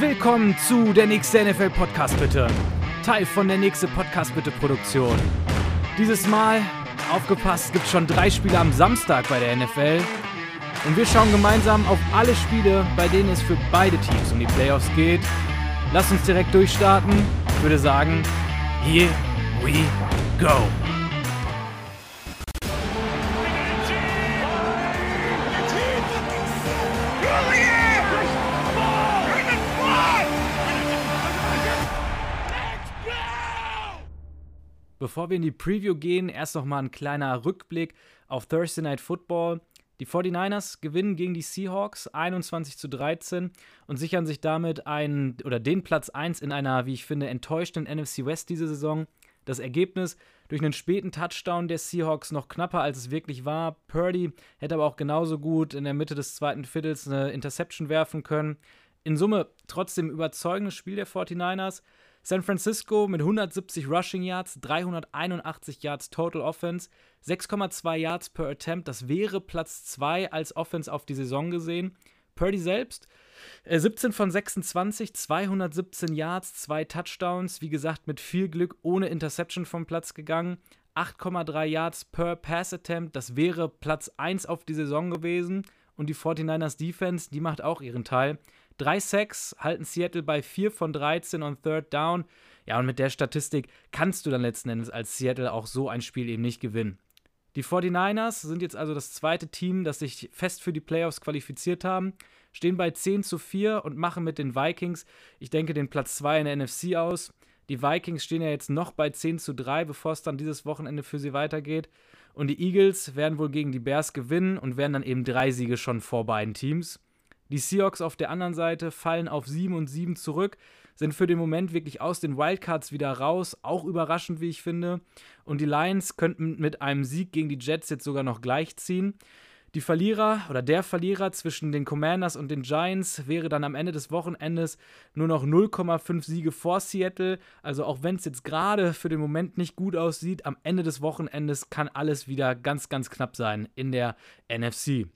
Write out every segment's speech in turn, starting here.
Willkommen zu der nächste NFL Podcast bitte. Teil von der nächste Podcast bitte Produktion. Dieses Mal, aufgepasst, gibt es schon drei Spiele am Samstag bei der NFL. Und wir schauen gemeinsam auf alle Spiele, bei denen es für beide Teams um die Playoffs geht. Lasst uns direkt durchstarten. Ich würde sagen, here we go. Bevor wir in die Preview gehen, erst noch mal ein kleiner Rückblick auf Thursday Night Football. Die 49ers gewinnen gegen die Seahawks 21 zu 13 und sichern sich damit einen oder den Platz 1 in einer, wie ich finde, enttäuschten NFC West diese Saison. Das Ergebnis durch einen späten Touchdown der Seahawks noch knapper, als es wirklich war. Purdy hätte aber auch genauso gut in der Mitte des zweiten Viertels eine Interception werfen können. In Summe trotzdem überzeugendes Spiel der 49ers. San Francisco mit 170 Rushing Yards, 381 Yards Total Offense, 6,2 Yards per Attempt. Das wäre Platz 2 als Offense auf die Saison gesehen. Purdy selbst 17 äh, von 26, 217 Yards, 2 Touchdowns. Wie gesagt, mit viel Glück ohne Interception vom Platz gegangen. 8,3 Yards per Pass Attempt. Das wäre Platz 1 auf die Saison gewesen. Und die 49ers Defense, die macht auch ihren Teil. Drei Sacks halten Seattle bei 4 von 13 on Third Down. Ja, und mit der Statistik kannst du dann letzten Endes als Seattle auch so ein Spiel eben nicht gewinnen. Die 49ers sind jetzt also das zweite Team, das sich fest für die Playoffs qualifiziert haben, stehen bei 10 zu 4 und machen mit den Vikings, ich denke, den Platz 2 in der NFC aus. Die Vikings stehen ja jetzt noch bei 10 zu 3, bevor es dann dieses Wochenende für sie weitergeht. Und die Eagles werden wohl gegen die Bears gewinnen und werden dann eben drei Siege schon vor beiden Teams. Die Seahawks auf der anderen Seite fallen auf 7 und 7 zurück, sind für den Moment wirklich aus den Wildcards wieder raus, auch überraschend, wie ich finde. Und die Lions könnten mit einem Sieg gegen die Jets jetzt sogar noch gleichziehen. Die Verlierer oder der Verlierer zwischen den Commanders und den Giants wäre dann am Ende des Wochenendes nur noch 0,5 Siege vor Seattle. Also auch wenn es jetzt gerade für den Moment nicht gut aussieht, am Ende des Wochenendes kann alles wieder ganz, ganz knapp sein in der NFC.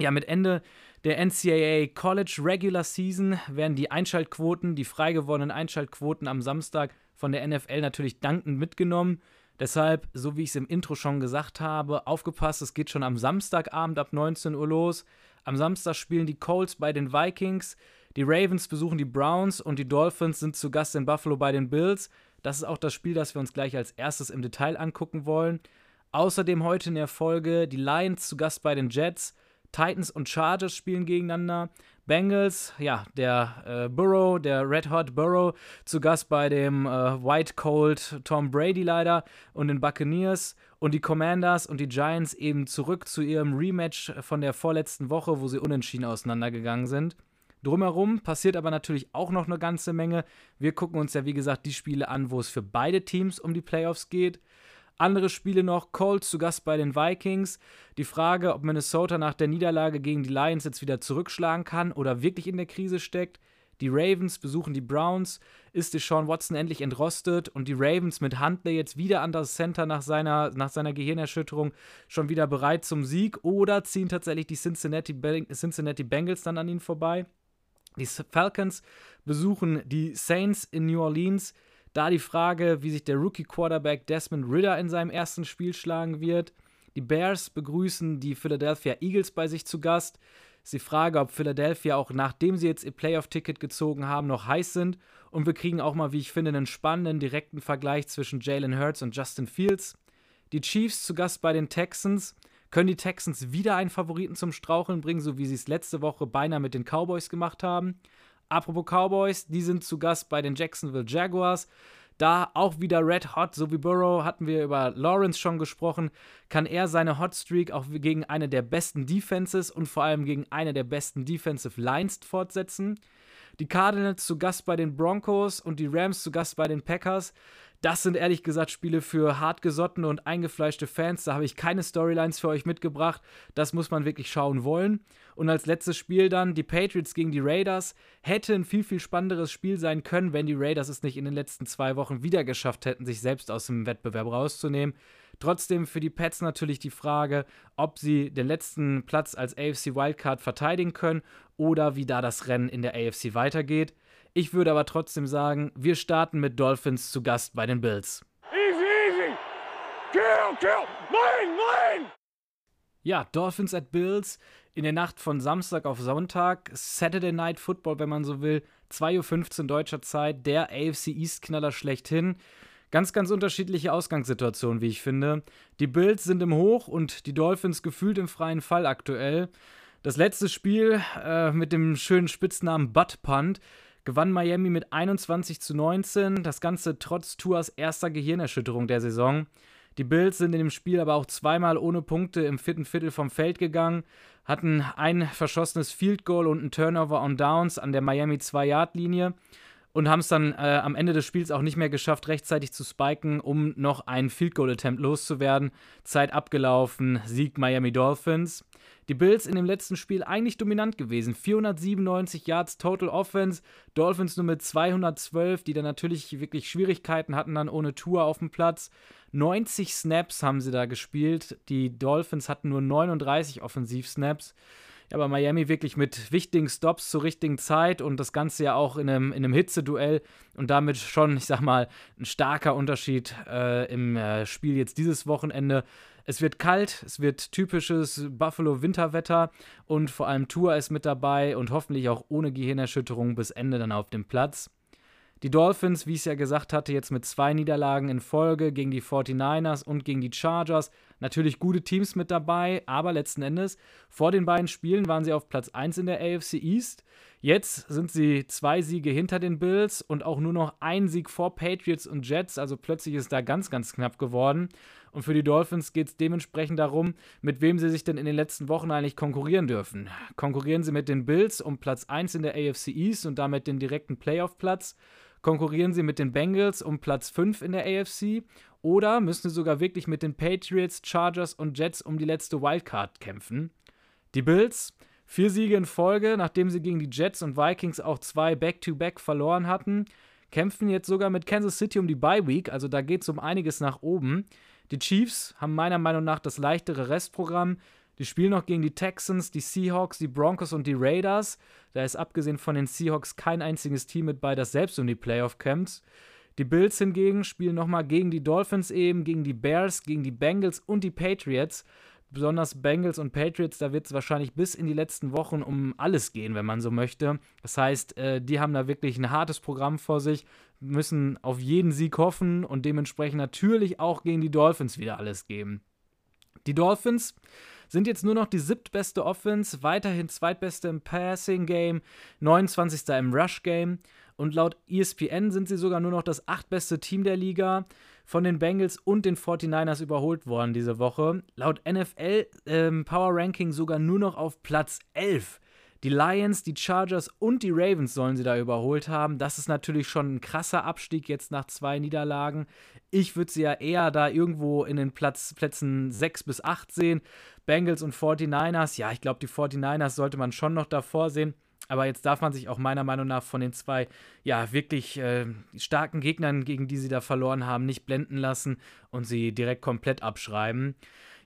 Ja, mit Ende der NCAA College Regular Season werden die Einschaltquoten, die frei gewordenen Einschaltquoten am Samstag von der NFL natürlich dankend mitgenommen. Deshalb, so wie ich es im Intro schon gesagt habe, aufgepasst, es geht schon am Samstagabend ab 19 Uhr los. Am Samstag spielen die Colts bei den Vikings, die Ravens besuchen die Browns und die Dolphins sind zu Gast in Buffalo bei den Bills. Das ist auch das Spiel, das wir uns gleich als erstes im Detail angucken wollen. Außerdem heute in der Folge die Lions zu Gast bei den Jets, Titans und Chargers spielen gegeneinander. Bengals, ja, der äh, Burrow, der Red Hot Burrow, zu Gast bei dem äh, White Cold Tom Brady leider und den Buccaneers und die Commanders und die Giants eben zurück zu ihrem Rematch von der vorletzten Woche, wo sie unentschieden auseinandergegangen sind. Drumherum passiert aber natürlich auch noch eine ganze Menge. Wir gucken uns ja, wie gesagt, die Spiele an, wo es für beide Teams um die Playoffs geht. Andere Spiele noch, Colts zu Gast bei den Vikings. Die Frage, ob Minnesota nach der Niederlage gegen die Lions jetzt wieder zurückschlagen kann oder wirklich in der Krise steckt. Die Ravens besuchen die Browns. Ist Deshaun Watson endlich entrostet und die Ravens mit Huntley jetzt wieder an das Center nach seiner, nach seiner Gehirnerschütterung schon wieder bereit zum Sieg oder ziehen tatsächlich die Cincinnati, Cincinnati Bengals dann an ihnen vorbei? Die Falcons besuchen die Saints in New Orleans. Da die Frage, wie sich der Rookie-Quarterback Desmond Ritter in seinem ersten Spiel schlagen wird. Die Bears begrüßen die Philadelphia Eagles bei sich zu Gast. Ist die Frage, ob Philadelphia auch nachdem sie jetzt ihr Playoff-Ticket gezogen haben, noch heiß sind. Und wir kriegen auch mal, wie ich finde, einen spannenden direkten Vergleich zwischen Jalen Hurts und Justin Fields. Die Chiefs zu Gast bei den Texans. Können die Texans wieder einen Favoriten zum Straucheln bringen, so wie sie es letzte Woche beinahe mit den Cowboys gemacht haben? Apropos Cowboys, die sind zu Gast bei den Jacksonville Jaguars. Da auch wieder Red Hot, so wie Burrow, hatten wir über Lawrence schon gesprochen, kann er seine Hot Streak auch gegen eine der besten Defenses und vor allem gegen eine der besten Defensive Lines fortsetzen. Die Cardinals zu Gast bei den Broncos und die Rams zu Gast bei den Packers. Das sind ehrlich gesagt Spiele für hartgesottene und eingefleischte Fans. Da habe ich keine Storylines für euch mitgebracht. Das muss man wirklich schauen wollen. Und als letztes Spiel dann die Patriots gegen die Raiders. Hätte ein viel, viel spannenderes Spiel sein können, wenn die Raiders es nicht in den letzten zwei Wochen wieder geschafft hätten, sich selbst aus dem Wettbewerb rauszunehmen. Trotzdem für die Pets natürlich die Frage, ob sie den letzten Platz als AFC Wildcard verteidigen können oder wie da das Rennen in der AFC weitergeht. Ich würde aber trotzdem sagen, wir starten mit Dolphins zu Gast bei den Bills. Easy, easy. Kill, kill. Mine, mine. Ja, Dolphins at Bills in der Nacht von Samstag auf Sonntag, Saturday Night Football, wenn man so will, 2.15 Uhr deutscher Zeit, der AFC East-Knaller schlechthin. Ganz, ganz unterschiedliche Ausgangssituationen, wie ich finde. Die Bills sind im Hoch und die Dolphins gefühlt im freien Fall aktuell. Das letzte Spiel äh, mit dem schönen Spitznamen Butt Punt gewann Miami mit 21 zu 19. Das Ganze trotz Tours erster Gehirnerschütterung der Saison. Die Bills sind in dem Spiel aber auch zweimal ohne Punkte im vierten Viertel vom Feld gegangen, hatten ein verschossenes Field Goal und ein Turnover on Downs an der Miami 2-Yard-Linie und haben es dann äh, am Ende des Spiels auch nicht mehr geschafft, rechtzeitig zu spiken, um noch einen Field Goal Attempt loszuwerden. Zeit abgelaufen, Sieg Miami Dolphins. Die Bills in dem letzten Spiel eigentlich dominant gewesen. 497 Yards Total Offense, Dolphins nur mit 212, die dann natürlich wirklich Schwierigkeiten hatten dann ohne Tour auf dem Platz. 90 Snaps haben sie da gespielt. Die Dolphins hatten nur 39 Offensivsnaps. Aber Miami wirklich mit wichtigen Stops zur richtigen Zeit und das Ganze ja auch in einem, in einem Hitzeduell und damit schon, ich sag mal, ein starker Unterschied äh, im äh, Spiel jetzt dieses Wochenende. Es wird kalt, es wird typisches Buffalo-Winterwetter und vor allem Tour ist mit dabei und hoffentlich auch ohne Gehirnerschütterung bis Ende dann auf dem Platz. Die Dolphins, wie ich es ja gesagt hatte, jetzt mit zwei Niederlagen in Folge gegen die 49ers und gegen die Chargers. Natürlich gute Teams mit dabei, aber letzten Endes, vor den beiden Spielen waren sie auf Platz 1 in der AFC East. Jetzt sind sie zwei Siege hinter den Bills und auch nur noch ein Sieg vor Patriots und Jets. Also plötzlich ist da ganz, ganz knapp geworden. Und für die Dolphins geht es dementsprechend darum, mit wem sie sich denn in den letzten Wochen eigentlich konkurrieren dürfen. Konkurrieren sie mit den Bills um Platz 1 in der AFC East und damit den direkten Playoff-Platz konkurrieren sie mit den Bengals um Platz 5 in der AFC oder müssen sie sogar wirklich mit den Patriots, Chargers und Jets um die letzte Wildcard kämpfen. Die Bills, vier Siege in Folge, nachdem sie gegen die Jets und Vikings auch zwei Back-to-Back -back verloren hatten, kämpfen jetzt sogar mit Kansas City um die Bye Week, also da geht es um einiges nach oben. Die Chiefs haben meiner Meinung nach das leichtere Restprogramm. Die spielen noch gegen die Texans, die Seahawks, die Broncos und die Raiders. Da ist abgesehen von den Seahawks kein einziges Team mit bei, das selbst um die Playoff kämpft. Die Bills hingegen spielen nochmal gegen die Dolphins eben, gegen die Bears, gegen die Bengals und die Patriots. Besonders Bengals und Patriots, da wird es wahrscheinlich bis in die letzten Wochen um alles gehen, wenn man so möchte. Das heißt, äh, die haben da wirklich ein hartes Programm vor sich, müssen auf jeden Sieg hoffen und dementsprechend natürlich auch gegen die Dolphins wieder alles geben. Die Dolphins sind jetzt nur noch die siebtbeste Offense, weiterhin zweitbeste im Passing Game, 29. im Rush Game und laut ESPN sind sie sogar nur noch das achtbeste Team der Liga, von den Bengals und den 49ers überholt worden diese Woche. Laut NFL ähm, Power Ranking sogar nur noch auf Platz 11. Die Lions, die Chargers und die Ravens sollen sie da überholt haben. Das ist natürlich schon ein krasser Abstieg jetzt nach zwei Niederlagen. Ich würde sie ja eher da irgendwo in den Platz, Plätzen 6 bis 8 sehen. Bengals und 49ers, ja, ich glaube, die 49ers sollte man schon noch davor sehen. Aber jetzt darf man sich auch meiner Meinung nach von den zwei, ja, wirklich äh, starken Gegnern, gegen die sie da verloren haben, nicht blenden lassen und sie direkt komplett abschreiben.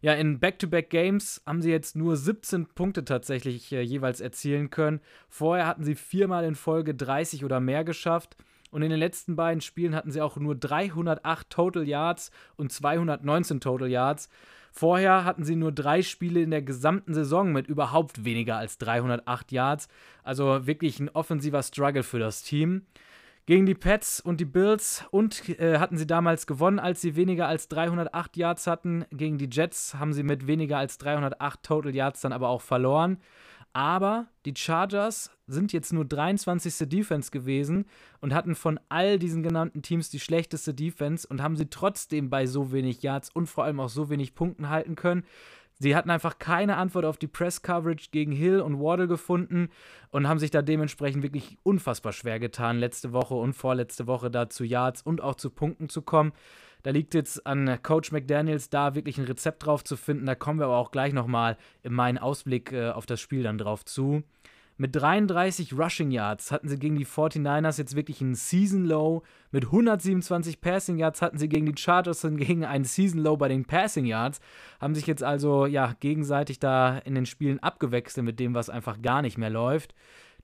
Ja, in Back-to-Back-Games haben sie jetzt nur 17 Punkte tatsächlich äh, jeweils erzielen können. Vorher hatten sie viermal in Folge 30 oder mehr geschafft. Und in den letzten beiden Spielen hatten sie auch nur 308 Total Yards und 219 Total Yards. Vorher hatten sie nur drei Spiele in der gesamten Saison mit überhaupt weniger als 308 Yards. Also wirklich ein offensiver Struggle für das Team. Gegen die Pets und die Bills und äh, hatten sie damals gewonnen, als sie weniger als 308 Yards hatten. Gegen die Jets haben sie mit weniger als 308 Total Yards dann aber auch verloren. Aber die Chargers sind jetzt nur 23. Defense gewesen und hatten von all diesen genannten Teams die schlechteste Defense und haben sie trotzdem bei so wenig Yards und vor allem auch so wenig Punkten halten können. Sie hatten einfach keine Antwort auf die Press-Coverage gegen Hill und Waddle gefunden und haben sich da dementsprechend wirklich unfassbar schwer getan, letzte Woche und vorletzte Woche da zu Yards und auch zu Punkten zu kommen. Da liegt jetzt an Coach McDaniels, da wirklich ein Rezept drauf zu finden. Da kommen wir aber auch gleich nochmal in meinen Ausblick äh, auf das Spiel dann drauf zu. Mit 33 Rushing Yards hatten sie gegen die 49ers jetzt wirklich einen Season Low. Mit 127 Passing Yards hatten sie gegen die Chargers hingegen einen Season Low bei den Passing Yards. Haben sich jetzt also ja gegenseitig da in den Spielen abgewechselt mit dem, was einfach gar nicht mehr läuft.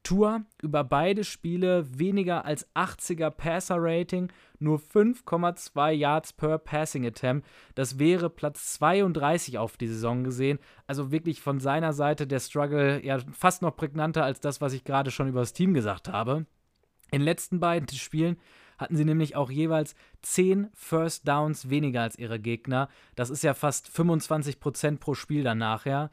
Tour über beide Spiele weniger als 80er Passer-Rating, nur 5,2 Yards per Passing Attempt. Das wäre Platz 32 auf die Saison gesehen. Also wirklich von seiner Seite der Struggle ja fast noch prägnanter als das, was ich gerade schon über das Team gesagt habe. In den letzten beiden Spielen hatten sie nämlich auch jeweils 10 First Downs weniger als ihre Gegner. Das ist ja fast 25% pro Spiel dann nachher.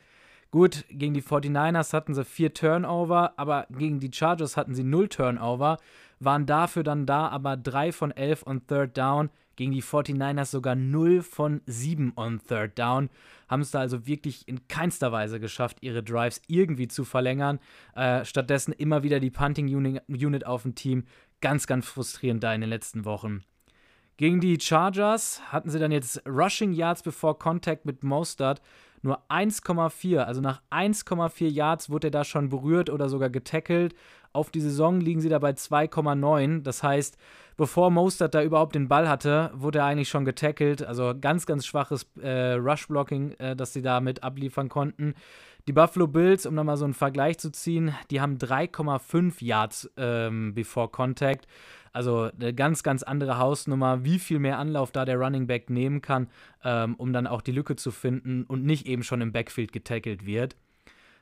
Gut, gegen die 49ers hatten sie vier Turnover, aber gegen die Chargers hatten sie null Turnover, waren dafür dann da aber drei von elf on Third Down. Gegen die 49ers sogar 0 von 7 on Third Down. Haben es da also wirklich in keinster Weise geschafft, ihre Drives irgendwie zu verlängern. Äh, stattdessen immer wieder die Punting Unit auf dem Team. Ganz, ganz frustrierend da in den letzten Wochen. Gegen die Chargers hatten sie dann jetzt Rushing Yards before Contact mit Mostert nur 1,4. Also nach 1,4 Yards wurde er da schon berührt oder sogar getackelt. Auf die Saison liegen sie da bei 2,9. Das heißt, bevor Mostert da überhaupt den Ball hatte, wurde er eigentlich schon getackelt. Also ganz, ganz schwaches äh, Rush-Blocking, äh, das sie da mit abliefern konnten. Die Buffalo Bills, um nochmal so einen Vergleich zu ziehen, die haben 3,5 Yards ähm, before Contact. Also eine ganz, ganz andere Hausnummer, wie viel mehr Anlauf da der Running Back nehmen kann, ähm, um dann auch die Lücke zu finden und nicht eben schon im Backfield getackelt wird.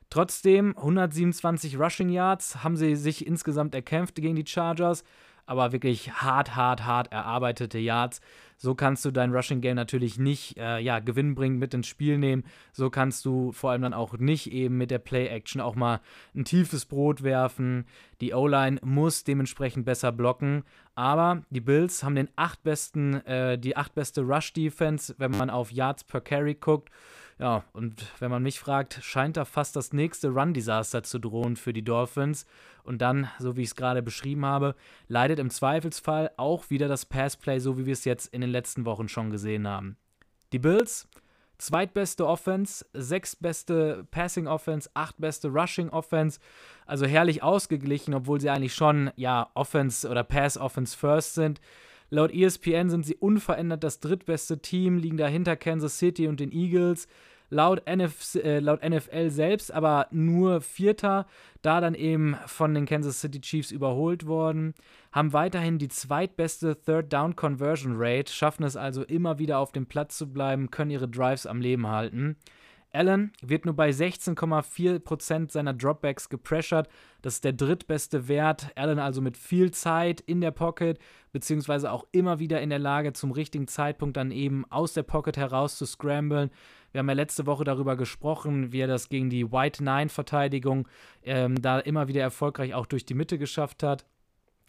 Trotzdem 127 Rushing Yards haben sie sich insgesamt erkämpft gegen die Chargers aber wirklich hart, hart, hart erarbeitete Yards. So kannst du dein Rushing Game natürlich nicht äh, ja, gewinnbringend mit ins Spiel nehmen. So kannst du vor allem dann auch nicht eben mit der Play-Action auch mal ein tiefes Brot werfen. Die O-Line muss dementsprechend besser blocken. Aber die Bills haben den acht besten, äh, die acht beste Rush-Defense, wenn man auf Yards per Carry guckt. Ja, und wenn man mich fragt, scheint da fast das nächste Run-Desaster zu drohen für die Dolphins. Und dann, so wie ich es gerade beschrieben habe, leidet im Zweifelsfall auch wieder das Passplay, so wie wir es jetzt in den letzten Wochen schon gesehen haben. Die Bills, zweitbeste Offense, sechstbeste Passing Offense, achtbeste Rushing Offense. Also herrlich ausgeglichen, obwohl sie eigentlich schon, ja, Offense oder Pass Offense First sind. Laut ESPN sind sie unverändert das drittbeste Team, liegen dahinter Kansas City und den Eagles. Laut, NF, äh, laut NFL selbst aber nur Vierter, da dann eben von den Kansas City Chiefs überholt worden. Haben weiterhin die zweitbeste Third Down Conversion Rate, schaffen es also immer wieder auf dem Platz zu bleiben, können ihre Drives am Leben halten. Allen wird nur bei 16,4% seiner Dropbacks gepressured. Das ist der drittbeste Wert. Allen also mit viel Zeit in der Pocket, beziehungsweise auch immer wieder in der Lage, zum richtigen Zeitpunkt dann eben aus der Pocket heraus zu scramblen. Wir haben ja letzte Woche darüber gesprochen, wie er das gegen die White Nine-Verteidigung ähm, da immer wieder erfolgreich auch durch die Mitte geschafft hat.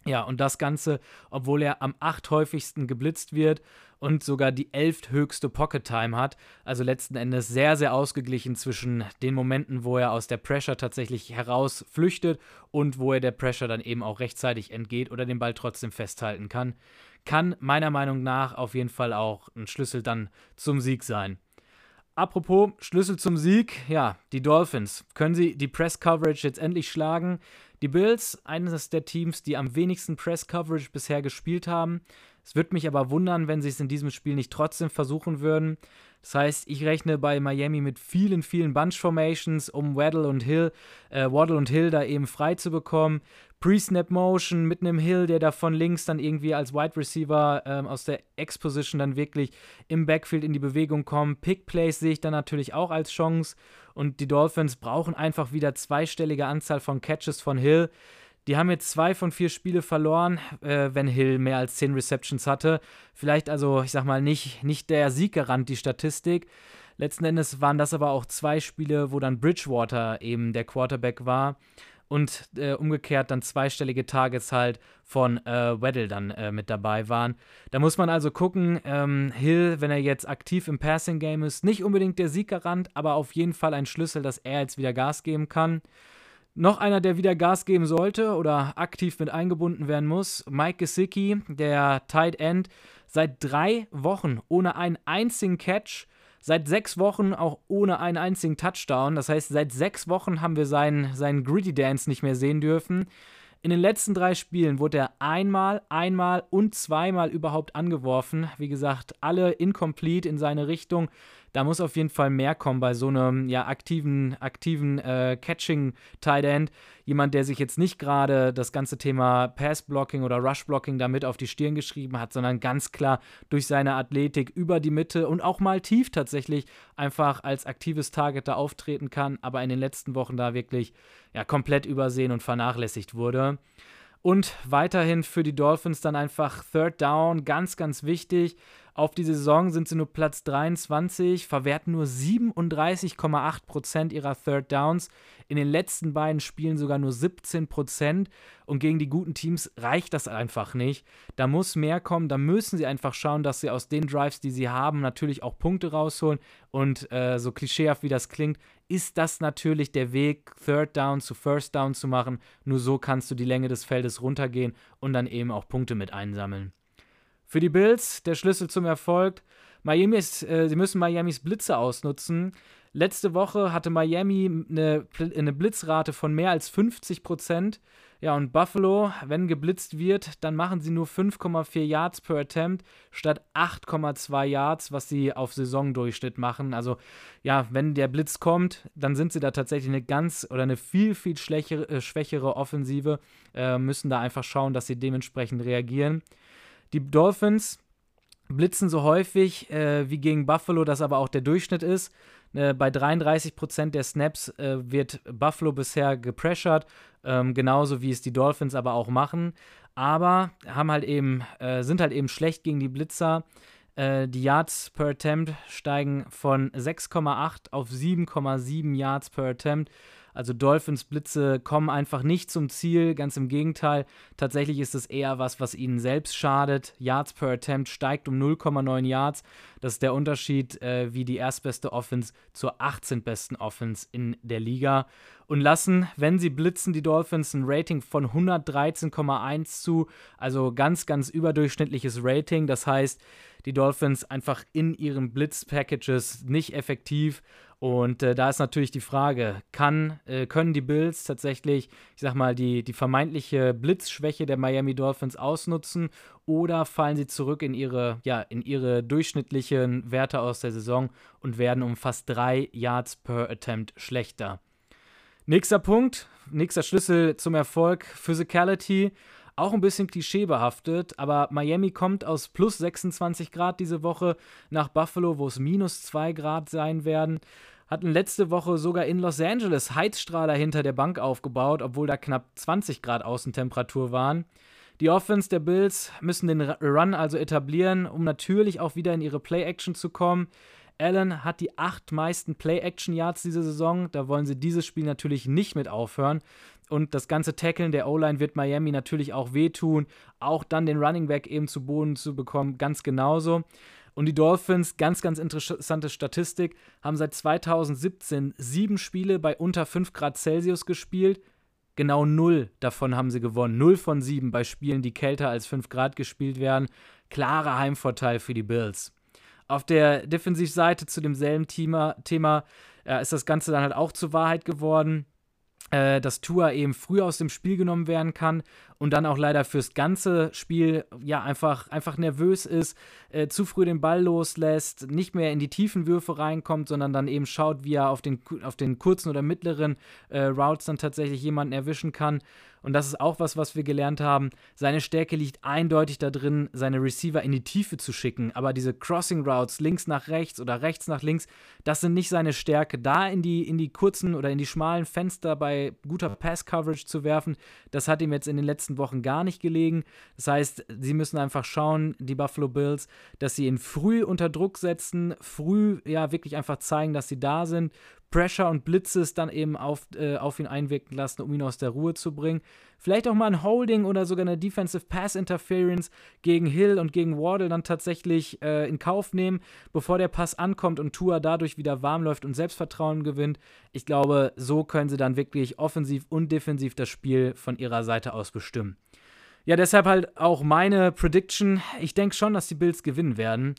Ja, und das Ganze, obwohl er am acht häufigsten geblitzt wird und sogar die elft höchste Pocket Time hat. Also letzten Endes sehr, sehr ausgeglichen zwischen den Momenten, wo er aus der Pressure tatsächlich heraus flüchtet und wo er der Pressure dann eben auch rechtzeitig entgeht oder den Ball trotzdem festhalten kann. Kann meiner Meinung nach auf jeden Fall auch ein Schlüssel dann zum Sieg sein. Apropos Schlüssel zum Sieg, ja, die Dolphins. Können sie die Press Coverage jetzt endlich schlagen? Die Bills, eines der Teams, die am wenigsten Press Coverage bisher gespielt haben. Es würde mich aber wundern, wenn sie es in diesem Spiel nicht trotzdem versuchen würden. Das heißt, ich rechne bei Miami mit vielen, vielen Bunch Formations, um Waddle und Hill, äh, Waddle und Hill da eben frei zu bekommen. Pre-Snap Motion mit einem Hill, der da von links dann irgendwie als Wide Receiver ähm, aus der X-Position dann wirklich im Backfield in die Bewegung kommt. Pick Plays sehe ich dann natürlich auch als Chance. Und die Dolphins brauchen einfach wieder zweistellige Anzahl von Catches von Hill. Die haben jetzt zwei von vier Spiele verloren, äh, wenn Hill mehr als zehn Receptions hatte. Vielleicht also, ich sag mal, nicht, nicht der Sieggarant, die Statistik. Letzten Endes waren das aber auch zwei Spiele, wo dann Bridgewater eben der Quarterback war und äh, umgekehrt dann zweistellige Targets halt von äh, Weddle dann äh, mit dabei waren. Da muss man also gucken, ähm, Hill, wenn er jetzt aktiv im Passing Game ist, nicht unbedingt der Sieggarant, aber auf jeden Fall ein Schlüssel, dass er jetzt wieder Gas geben kann. Noch einer, der wieder Gas geben sollte oder aktiv mit eingebunden werden muss, Mike Gesicki, der Tight End, seit drei Wochen ohne einen einzigen Catch. Seit sechs Wochen auch ohne einen einzigen Touchdown. Das heißt, seit sechs Wochen haben wir seinen, seinen Gritty Dance nicht mehr sehen dürfen. In den letzten drei Spielen wurde er einmal, einmal und zweimal überhaupt angeworfen. Wie gesagt, alle incomplete in seine Richtung. Da muss auf jeden Fall mehr kommen bei so einem ja, aktiven, aktiven äh, Catching-Tight End. Jemand, der sich jetzt nicht gerade das ganze Thema Pass-Blocking oder Rush-Blocking damit auf die Stirn geschrieben hat, sondern ganz klar durch seine Athletik über die Mitte und auch mal tief tatsächlich einfach als aktives Target da auftreten kann, aber in den letzten Wochen da wirklich ja, komplett übersehen und vernachlässigt wurde. Und weiterhin für die Dolphins dann einfach Third Down, ganz, ganz wichtig. Auf die Saison sind sie nur Platz 23, verwerten nur 37,8% ihrer Third Downs. In den letzten beiden Spielen sogar nur 17%. Und gegen die guten Teams reicht das einfach nicht. Da muss mehr kommen. Da müssen sie einfach schauen, dass sie aus den Drives, die sie haben, natürlich auch Punkte rausholen. Und äh, so klischeehaft wie das klingt, ist das natürlich der Weg, Third Down zu First Down zu machen. Nur so kannst du die Länge des Feldes runtergehen und dann eben auch Punkte mit einsammeln. Für die Bills der Schlüssel zum Erfolg. Miami ist, äh, sie müssen Miamis Blitze ausnutzen. Letzte Woche hatte Miami eine, eine Blitzrate von mehr als 50 Prozent. Ja, und Buffalo, wenn geblitzt wird, dann machen sie nur 5,4 Yards per Attempt statt 8,2 Yards, was sie auf Saisondurchschnitt machen. Also, ja, wenn der Blitz kommt, dann sind sie da tatsächlich eine ganz oder eine viel, viel schwächere, äh, schwächere Offensive. Äh, müssen da einfach schauen, dass sie dementsprechend reagieren. Die Dolphins blitzen so häufig äh, wie gegen Buffalo, das aber auch der Durchschnitt ist. Äh, bei 33% der Snaps äh, wird Buffalo bisher gepressured, ähm, genauso wie es die Dolphins aber auch machen. Aber haben halt eben, äh, sind halt eben schlecht gegen die Blitzer. Äh, die Yards per Attempt steigen von 6,8 auf 7,7 Yards per Attempt. Also Dolphins Blitze kommen einfach nicht zum Ziel, ganz im Gegenteil. Tatsächlich ist es eher was, was ihnen selbst schadet. Yards per Attempt steigt um 0,9 Yards. Das ist der Unterschied äh, wie die erstbeste Offense zur 18. besten Offense in der Liga. Und lassen, wenn sie blitzen, die Dolphins ein Rating von 113,1 zu. Also ganz, ganz überdurchschnittliches Rating. Das heißt, die Dolphins einfach in ihren Blitz-Packages nicht effektiv und äh, da ist natürlich die Frage, kann, äh, können die Bills tatsächlich, ich sag mal, die, die vermeintliche Blitzschwäche der Miami Dolphins ausnutzen oder fallen sie zurück in ihre, ja, in ihre durchschnittlichen Werte aus der Saison und werden um fast drei Yards per Attempt schlechter? Nächster Punkt, nächster Schlüssel zum Erfolg, Physicality. Auch ein bisschen klischeebehaftet, aber Miami kommt aus plus 26 Grad diese Woche nach Buffalo, wo es minus 2 Grad sein werden. Hatten letzte Woche sogar in Los Angeles Heizstrahler hinter der Bank aufgebaut, obwohl da knapp 20 Grad Außentemperatur waren. Die Offense der Bills müssen den Run also etablieren, um natürlich auch wieder in ihre Play-Action zu kommen. Allen hat die acht meisten Play-Action-Yards diese Saison. Da wollen sie dieses Spiel natürlich nicht mit aufhören. Und das ganze Tackeln der O-Line wird Miami natürlich auch wehtun. Auch dann den Running Back eben zu Boden zu bekommen, ganz genauso. Und die Dolphins, ganz, ganz interessante Statistik, haben seit 2017 sieben Spiele bei unter 5 Grad Celsius gespielt. Genau null davon haben sie gewonnen. Null von sieben bei Spielen, die kälter als 5 Grad gespielt werden. Klarer Heimvorteil für die Bills. Auf der Defensivseite zu demselben Thema, Thema äh, ist das Ganze dann halt auch zur Wahrheit geworden äh, dass Tua eben früh aus dem Spiel genommen werden kann und dann auch leider fürs ganze Spiel ja einfach, einfach nervös ist, äh, zu früh den Ball loslässt, nicht mehr in die tiefen Würfe reinkommt, sondern dann eben schaut, wie er auf den, auf den kurzen oder mittleren äh, Routes dann tatsächlich jemanden erwischen kann. Und das ist auch was, was wir gelernt haben. Seine Stärke liegt eindeutig darin, seine Receiver in die Tiefe zu schicken. Aber diese Crossing Routes links nach rechts oder rechts nach links, das sind nicht seine Stärke. Da in die, in die kurzen oder in die schmalen Fenster bei guter Pass-Coverage zu werfen, das hat ihm jetzt in den letzten Wochen gar nicht gelegen. Das heißt, sie müssen einfach schauen, die Buffalo Bills, dass sie ihn früh unter Druck setzen, früh ja wirklich einfach zeigen, dass sie da sind, Pressure und Blitzes dann eben auf, äh, auf ihn einwirken lassen, um ihn aus der Ruhe zu bringen. Vielleicht auch mal ein Holding oder sogar eine Defensive Pass Interference gegen Hill und gegen Wardle dann tatsächlich äh, in Kauf nehmen, bevor der Pass ankommt und Tua dadurch wieder warm läuft und Selbstvertrauen gewinnt. Ich glaube, so können sie dann wirklich offensiv und defensiv das Spiel von ihrer Seite aus bestimmen. Ja, deshalb halt auch meine Prediction. Ich denke schon, dass die Bills gewinnen werden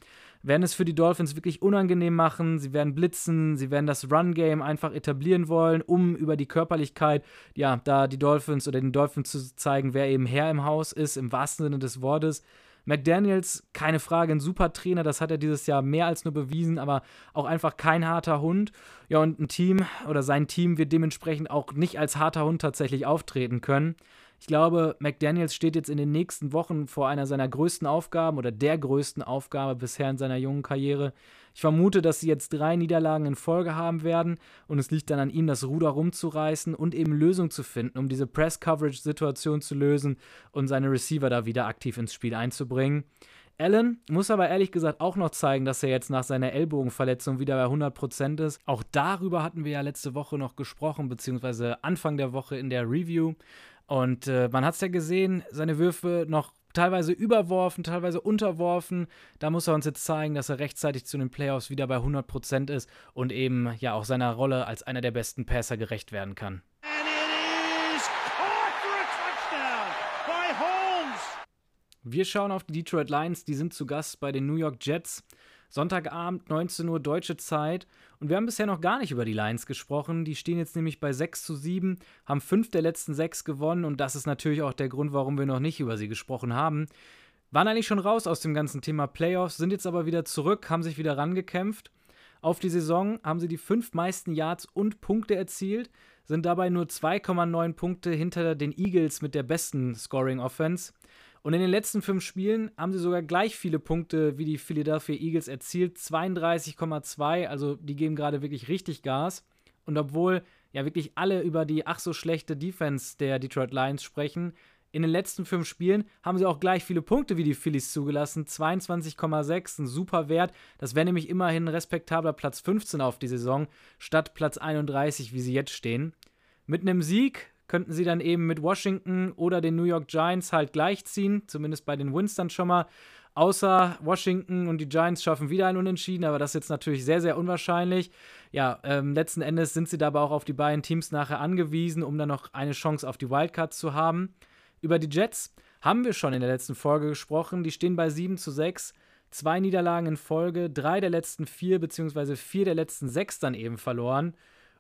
werden es für die Dolphins wirklich unangenehm machen. Sie werden blitzen, sie werden das Run-Game einfach etablieren wollen, um über die Körperlichkeit, ja, da die Dolphins oder den Dolphins zu zeigen, wer eben Herr im Haus ist, im wahrsten Sinne des Wortes. McDaniels, keine Frage, ein super Trainer, das hat er dieses Jahr mehr als nur bewiesen, aber auch einfach kein harter Hund. Ja, und ein Team oder sein Team wird dementsprechend auch nicht als harter Hund tatsächlich auftreten können. Ich glaube, McDaniels steht jetzt in den nächsten Wochen vor einer seiner größten Aufgaben oder der größten Aufgabe bisher in seiner jungen Karriere. Ich vermute, dass sie jetzt drei Niederlagen in Folge haben werden und es liegt dann an ihm, das Ruder rumzureißen und eben Lösungen zu finden, um diese Press-Coverage-Situation zu lösen und seine Receiver da wieder aktiv ins Spiel einzubringen. Allen muss aber ehrlich gesagt auch noch zeigen, dass er jetzt nach seiner Ellbogenverletzung wieder bei 100% ist. Auch darüber hatten wir ja letzte Woche noch gesprochen, beziehungsweise Anfang der Woche in der Review. Und äh, man hat es ja gesehen, seine Würfe noch teilweise überworfen, teilweise unterworfen. Da muss er uns jetzt zeigen, dass er rechtzeitig zu den Playoffs wieder bei 100% ist und eben ja auch seiner Rolle als einer der besten Passer gerecht werden kann. Wir schauen auf die Detroit Lions, die sind zu Gast bei den New York Jets. Sonntagabend, 19 Uhr deutsche Zeit. Und wir haben bisher noch gar nicht über die Lions gesprochen. Die stehen jetzt nämlich bei 6 zu 7, haben fünf der letzten sechs gewonnen. Und das ist natürlich auch der Grund, warum wir noch nicht über sie gesprochen haben. Waren eigentlich schon raus aus dem ganzen Thema Playoffs, sind jetzt aber wieder zurück, haben sich wieder rangekämpft. Auf die Saison haben sie die fünf meisten Yards und Punkte erzielt, sind dabei nur 2,9 Punkte hinter den Eagles mit der besten Scoring Offense. Und in den letzten fünf Spielen haben sie sogar gleich viele Punkte wie die Philadelphia Eagles erzielt. 32,2. Also die geben gerade wirklich richtig Gas. Und obwohl ja wirklich alle über die ach so schlechte Defense der Detroit Lions sprechen, in den letzten fünf Spielen haben sie auch gleich viele Punkte wie die Phillies zugelassen. 22,6, ein super Wert. Das wäre nämlich immerhin ein respektabler Platz 15 auf die Saison, statt Platz 31, wie sie jetzt stehen. Mit einem Sieg könnten sie dann eben mit Washington oder den New York Giants halt gleichziehen, zumindest bei den Winston schon mal. Außer Washington und die Giants schaffen wieder ein Unentschieden, aber das ist jetzt natürlich sehr, sehr unwahrscheinlich. Ja, ähm, letzten Endes sind sie dabei auch auf die beiden Teams nachher angewiesen, um dann noch eine Chance auf die Wildcards zu haben. Über die Jets haben wir schon in der letzten Folge gesprochen. Die stehen bei 7 zu 6. Zwei Niederlagen in Folge, drei der letzten vier, beziehungsweise vier der letzten sechs dann eben verloren.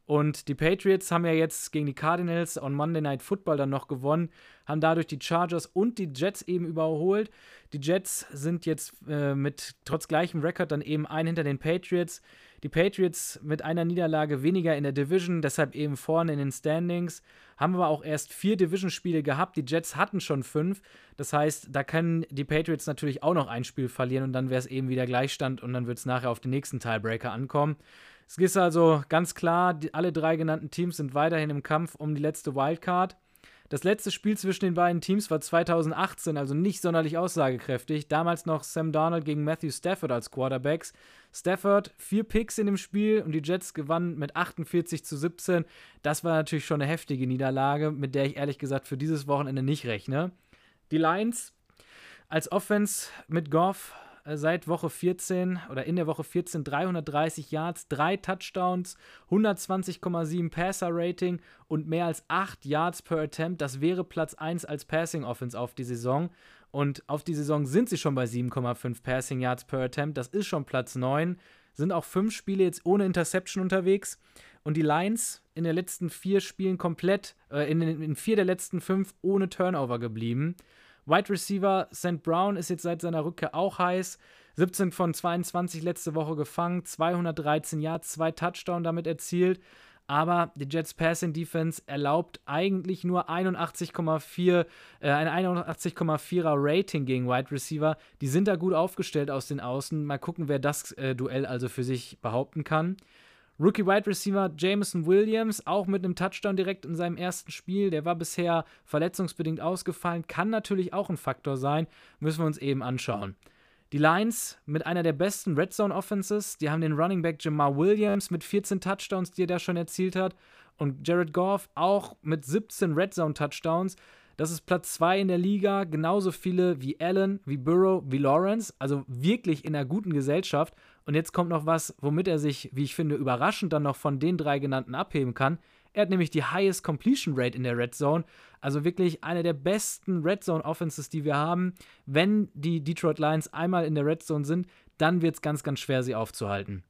Und die Patriots haben ja jetzt gegen die Cardinals on Monday Night Football dann noch gewonnen, haben dadurch die Chargers und die Jets eben überholt. Die Jets sind jetzt äh, mit trotz gleichem Rekord dann eben ein hinter den Patriots. Die Patriots mit einer Niederlage weniger in der Division, deshalb eben vorne in den Standings. Haben aber auch erst vier Division-Spiele gehabt. Die Jets hatten schon fünf. Das heißt, da können die Patriots natürlich auch noch ein Spiel verlieren und dann wäre es eben wieder Gleichstand und dann wird es nachher auf den nächsten Tiebreaker ankommen. Es ist also ganz klar, die, alle drei genannten Teams sind weiterhin im Kampf um die letzte Wildcard. Das letzte Spiel zwischen den beiden Teams war 2018, also nicht sonderlich aussagekräftig. Damals noch Sam Darnold gegen Matthew Stafford als Quarterbacks. Stafford vier Picks in dem Spiel und die Jets gewannen mit 48 zu 17. Das war natürlich schon eine heftige Niederlage, mit der ich ehrlich gesagt für dieses Wochenende nicht rechne. Die Lions als Offense mit Goff seit Woche 14 oder in der Woche 14 330 Yards, 3 Touchdowns, 120,7 Passer-Rating und mehr als 8 Yards per Attempt. Das wäre Platz 1 als Passing-Offense auf die Saison. Und auf die Saison sind sie schon bei 7,5 Passing Yards per Attempt. Das ist schon Platz 9. Sind auch fünf Spiele jetzt ohne Interception unterwegs. Und die Lions in den letzten vier Spielen komplett, äh, in, in vier der letzten fünf ohne Turnover geblieben. Wide Receiver St. Brown ist jetzt seit seiner Rückkehr auch heiß. 17 von 22 letzte Woche gefangen, 213 Yards, zwei Touchdown damit erzielt. Aber die Jets Passing Defense erlaubt eigentlich nur 81,4, äh, ein 81,4er Rating gegen Wide Receiver. Die sind da gut aufgestellt aus den Außen. Mal gucken, wer das äh, Duell also für sich behaupten kann. Rookie Wide Receiver Jameson Williams, auch mit einem Touchdown direkt in seinem ersten Spiel. Der war bisher verletzungsbedingt ausgefallen, kann natürlich auch ein Faktor sein. Müssen wir uns eben anschauen. Die Lions mit einer der besten Red Zone Offenses. Die haben den Running Back Jamar Williams mit 14 Touchdowns, die er da schon erzielt hat. Und Jared Goff auch mit 17 Red Zone Touchdowns. Das ist Platz 2 in der Liga, genauso viele wie Allen, wie Burrow, wie Lawrence, also wirklich in einer guten Gesellschaft. Und jetzt kommt noch was, womit er sich, wie ich finde, überraschend dann noch von den drei genannten abheben kann. Er hat nämlich die highest Completion Rate in der Red Zone. Also wirklich eine der besten Red Zone Offenses, die wir haben. Wenn die Detroit Lions einmal in der Red Zone sind, dann wird es ganz, ganz schwer, sie aufzuhalten.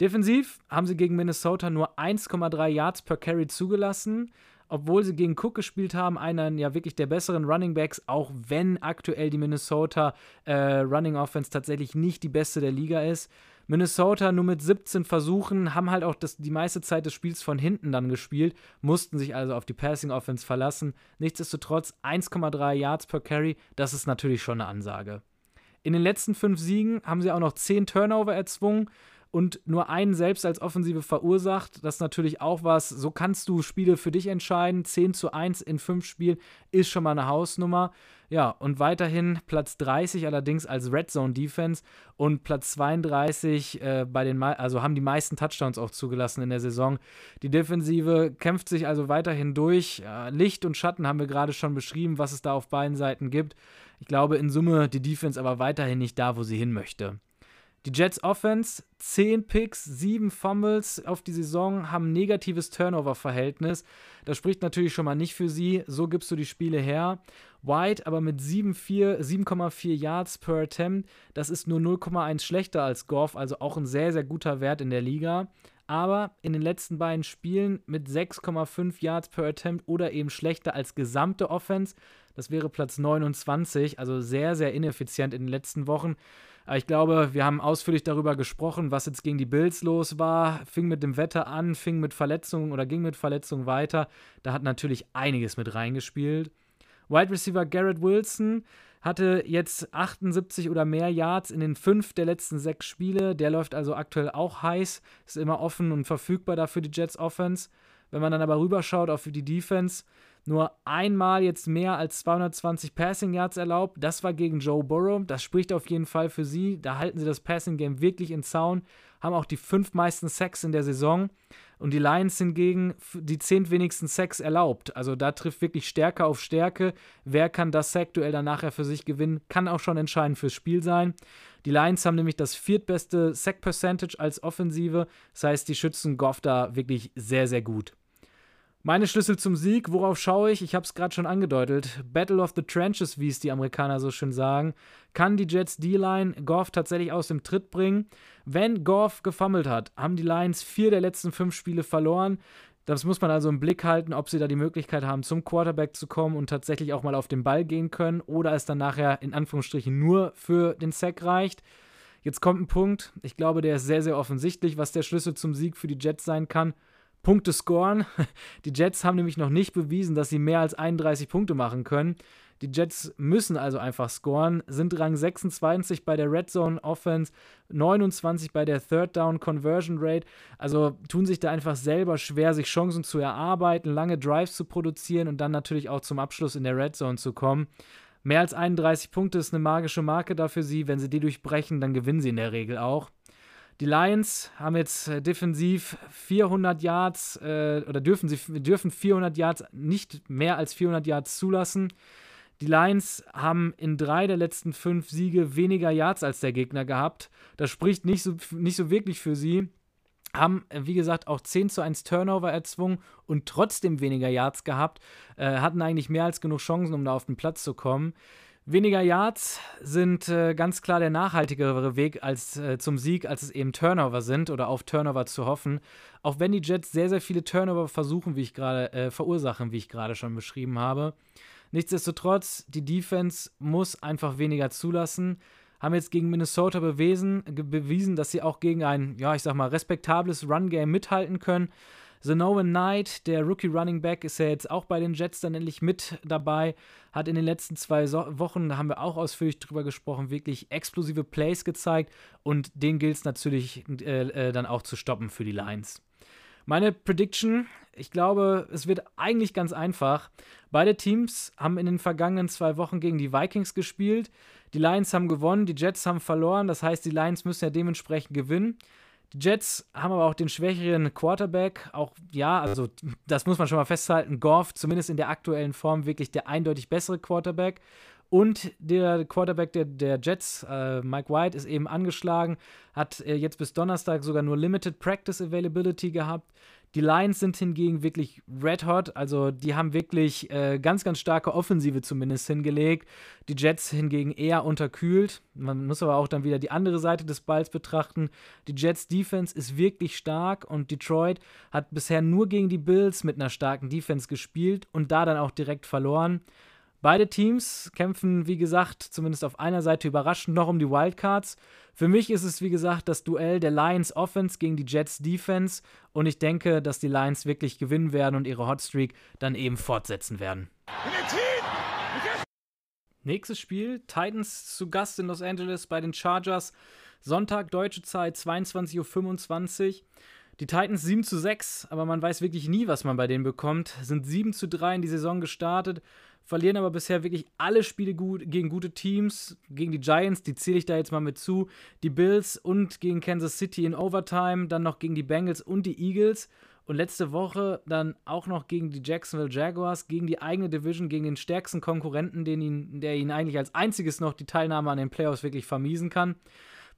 Defensiv haben sie gegen Minnesota nur 1,3 Yards per Carry zugelassen, obwohl sie gegen Cook gespielt haben, einen ja wirklich der besseren Running Backs, auch wenn aktuell die Minnesota äh, Running Offense tatsächlich nicht die beste der Liga ist. Minnesota nur mit 17 Versuchen, haben halt auch das, die meiste Zeit des Spiels von hinten dann gespielt, mussten sich also auf die Passing Offense verlassen. Nichtsdestotrotz 1,3 Yards per Carry, das ist natürlich schon eine Ansage. In den letzten fünf Siegen haben sie auch noch 10 Turnover erzwungen und nur einen selbst als Offensive verursacht. Das ist natürlich auch was. So kannst du Spiele für dich entscheiden. 10 zu 1 in fünf Spielen ist schon mal eine Hausnummer. Ja, und weiterhin Platz 30 allerdings als Red Zone Defense und Platz 32 äh, bei den, also haben die meisten Touchdowns auch zugelassen in der Saison. Die Defensive kämpft sich also weiterhin durch. Äh, Licht und Schatten haben wir gerade schon beschrieben, was es da auf beiden Seiten gibt. Ich glaube in Summe die Defense aber weiterhin nicht da, wo sie hin möchte. Die Jets Offense, 10 Picks, 7 Fumbles auf die Saison, haben negatives Turnover-Verhältnis. Das spricht natürlich schon mal nicht für sie. So gibst du die Spiele her. White aber mit 7,4 Yards per Attempt. Das ist nur 0,1 schlechter als Goff, also auch ein sehr, sehr guter Wert in der Liga. Aber in den letzten beiden Spielen mit 6,5 Yards per Attempt oder eben schlechter als gesamte Offense. Das wäre Platz 29, also sehr, sehr ineffizient in den letzten Wochen. Aber ich glaube, wir haben ausführlich darüber gesprochen, was jetzt gegen die Bills los war. Fing mit dem Wetter an, fing mit Verletzungen oder ging mit Verletzungen weiter. Da hat natürlich einiges mit reingespielt. Wide Receiver Garrett Wilson hatte jetzt 78 oder mehr Yards in den fünf der letzten sechs Spiele. Der läuft also aktuell auch heiß, ist immer offen und verfügbar dafür die Jets Offense. Wenn man dann aber rüberschaut auf die Defense, nur einmal jetzt mehr als 220 Passing Yards erlaubt. Das war gegen Joe Burrow. Das spricht auf jeden Fall für sie. Da halten sie das Passing Game wirklich in Zaun. Haben auch die fünf meisten Sacks in der Saison. Und die Lions hingegen die zehn wenigsten Sacks erlaubt. Also da trifft wirklich Stärke auf Stärke. Wer kann das Sack-Duell dann nachher für sich gewinnen, kann auch schon entscheidend fürs Spiel sein. Die Lions haben nämlich das viertbeste Sack-Percentage als Offensive. Das heißt, die schützen Goff da wirklich sehr, sehr gut. Meine Schlüssel zum Sieg, worauf schaue ich? Ich habe es gerade schon angedeutet. Battle of the Trenches, wie es die Amerikaner so schön sagen. Kann die Jets D-Line Goff tatsächlich aus dem Tritt bringen? Wenn Goff gefummelt hat, haben die Lions vier der letzten fünf Spiele verloren. Das muss man also im Blick halten, ob sie da die Möglichkeit haben, zum Quarterback zu kommen und tatsächlich auch mal auf den Ball gehen können oder es dann nachher in Anführungsstrichen nur für den Sack reicht. Jetzt kommt ein Punkt, ich glaube, der ist sehr, sehr offensichtlich, was der Schlüssel zum Sieg für die Jets sein kann. Punkte scoren. Die Jets haben nämlich noch nicht bewiesen, dass sie mehr als 31 Punkte machen können. Die Jets müssen also einfach scoren, sind Rang 26 bei der Red Zone Offense, 29 bei der Third Down Conversion Rate. Also tun sich da einfach selber schwer, sich Chancen zu erarbeiten, lange Drives zu produzieren und dann natürlich auch zum Abschluss in der Red Zone zu kommen. Mehr als 31 Punkte ist eine magische Marke da für sie. Wenn sie die durchbrechen, dann gewinnen sie in der Regel auch. Die Lions haben jetzt äh, defensiv 400 Yards äh, oder dürfen sie dürfen 400 Yards nicht mehr als 400 Yards zulassen. Die Lions haben in drei der letzten fünf Siege weniger Yards als der Gegner gehabt. Das spricht nicht so, nicht so wirklich für sie. Haben, äh, wie gesagt, auch 10 zu 1 Turnover erzwungen und trotzdem weniger Yards gehabt. Äh, hatten eigentlich mehr als genug Chancen, um da auf den Platz zu kommen. Weniger Yards sind äh, ganz klar der nachhaltigere Weg als äh, zum Sieg, als es eben Turnover sind oder auf Turnover zu hoffen. Auch wenn die Jets sehr, sehr viele Turnover versuchen, wie ich gerade äh, verursachen, wie ich gerade schon beschrieben habe. Nichtsdestotrotz, die Defense muss einfach weniger zulassen. Haben jetzt gegen Minnesota bewiesen, bewiesen, dass sie auch gegen ein, ja, ich sag mal, respektables Run-Game mithalten können. The Noah Knight, der Rookie Running Back, ist ja jetzt auch bei den Jets dann endlich mit dabei. Hat in den letzten zwei so Wochen, da haben wir auch ausführlich drüber gesprochen, wirklich explosive Plays gezeigt und den gilt es natürlich äh, äh, dann auch zu stoppen für die Lions. Meine Prediction, ich glaube, es wird eigentlich ganz einfach. Beide Teams haben in den vergangenen zwei Wochen gegen die Vikings gespielt. Die Lions haben gewonnen, die Jets haben verloren. Das heißt, die Lions müssen ja dementsprechend gewinnen. Die Jets haben aber auch den schwächeren Quarterback. Auch, ja, also das muss man schon mal festhalten. Goff, zumindest in der aktuellen Form, wirklich der eindeutig bessere Quarterback. Und der Quarterback der, der Jets, äh, Mike White, ist eben angeschlagen, hat äh, jetzt bis Donnerstag sogar nur Limited Practice Availability gehabt. Die Lions sind hingegen wirklich red hot, also die haben wirklich äh, ganz, ganz starke Offensive zumindest hingelegt. Die Jets hingegen eher unterkühlt. Man muss aber auch dann wieder die andere Seite des Balls betrachten. Die Jets Defense ist wirklich stark und Detroit hat bisher nur gegen die Bills mit einer starken Defense gespielt und da dann auch direkt verloren. Beide Teams kämpfen, wie gesagt, zumindest auf einer Seite überraschend noch um die Wildcards. Für mich ist es, wie gesagt, das Duell der Lions Offense gegen die Jets Defense und ich denke, dass die Lions wirklich gewinnen werden und ihre Hotstreak dann eben fortsetzen werden. Nächstes Spiel: Titans zu Gast in Los Angeles bei den Chargers. Sonntag, deutsche Zeit, 22.25 Uhr. Die Titans 7 zu 6, aber man weiß wirklich nie, was man bei denen bekommt. Sind 7 zu 3 in die Saison gestartet verlieren aber bisher wirklich alle Spiele gut, gegen gute Teams. Gegen die Giants, die zähle ich da jetzt mal mit zu. Die Bills und gegen Kansas City in Overtime. Dann noch gegen die Bengals und die Eagles. Und letzte Woche dann auch noch gegen die Jacksonville Jaguars, gegen die eigene Division, gegen den stärksten Konkurrenten, den ihn, der ihn eigentlich als einziges noch die Teilnahme an den Playoffs wirklich vermiesen kann.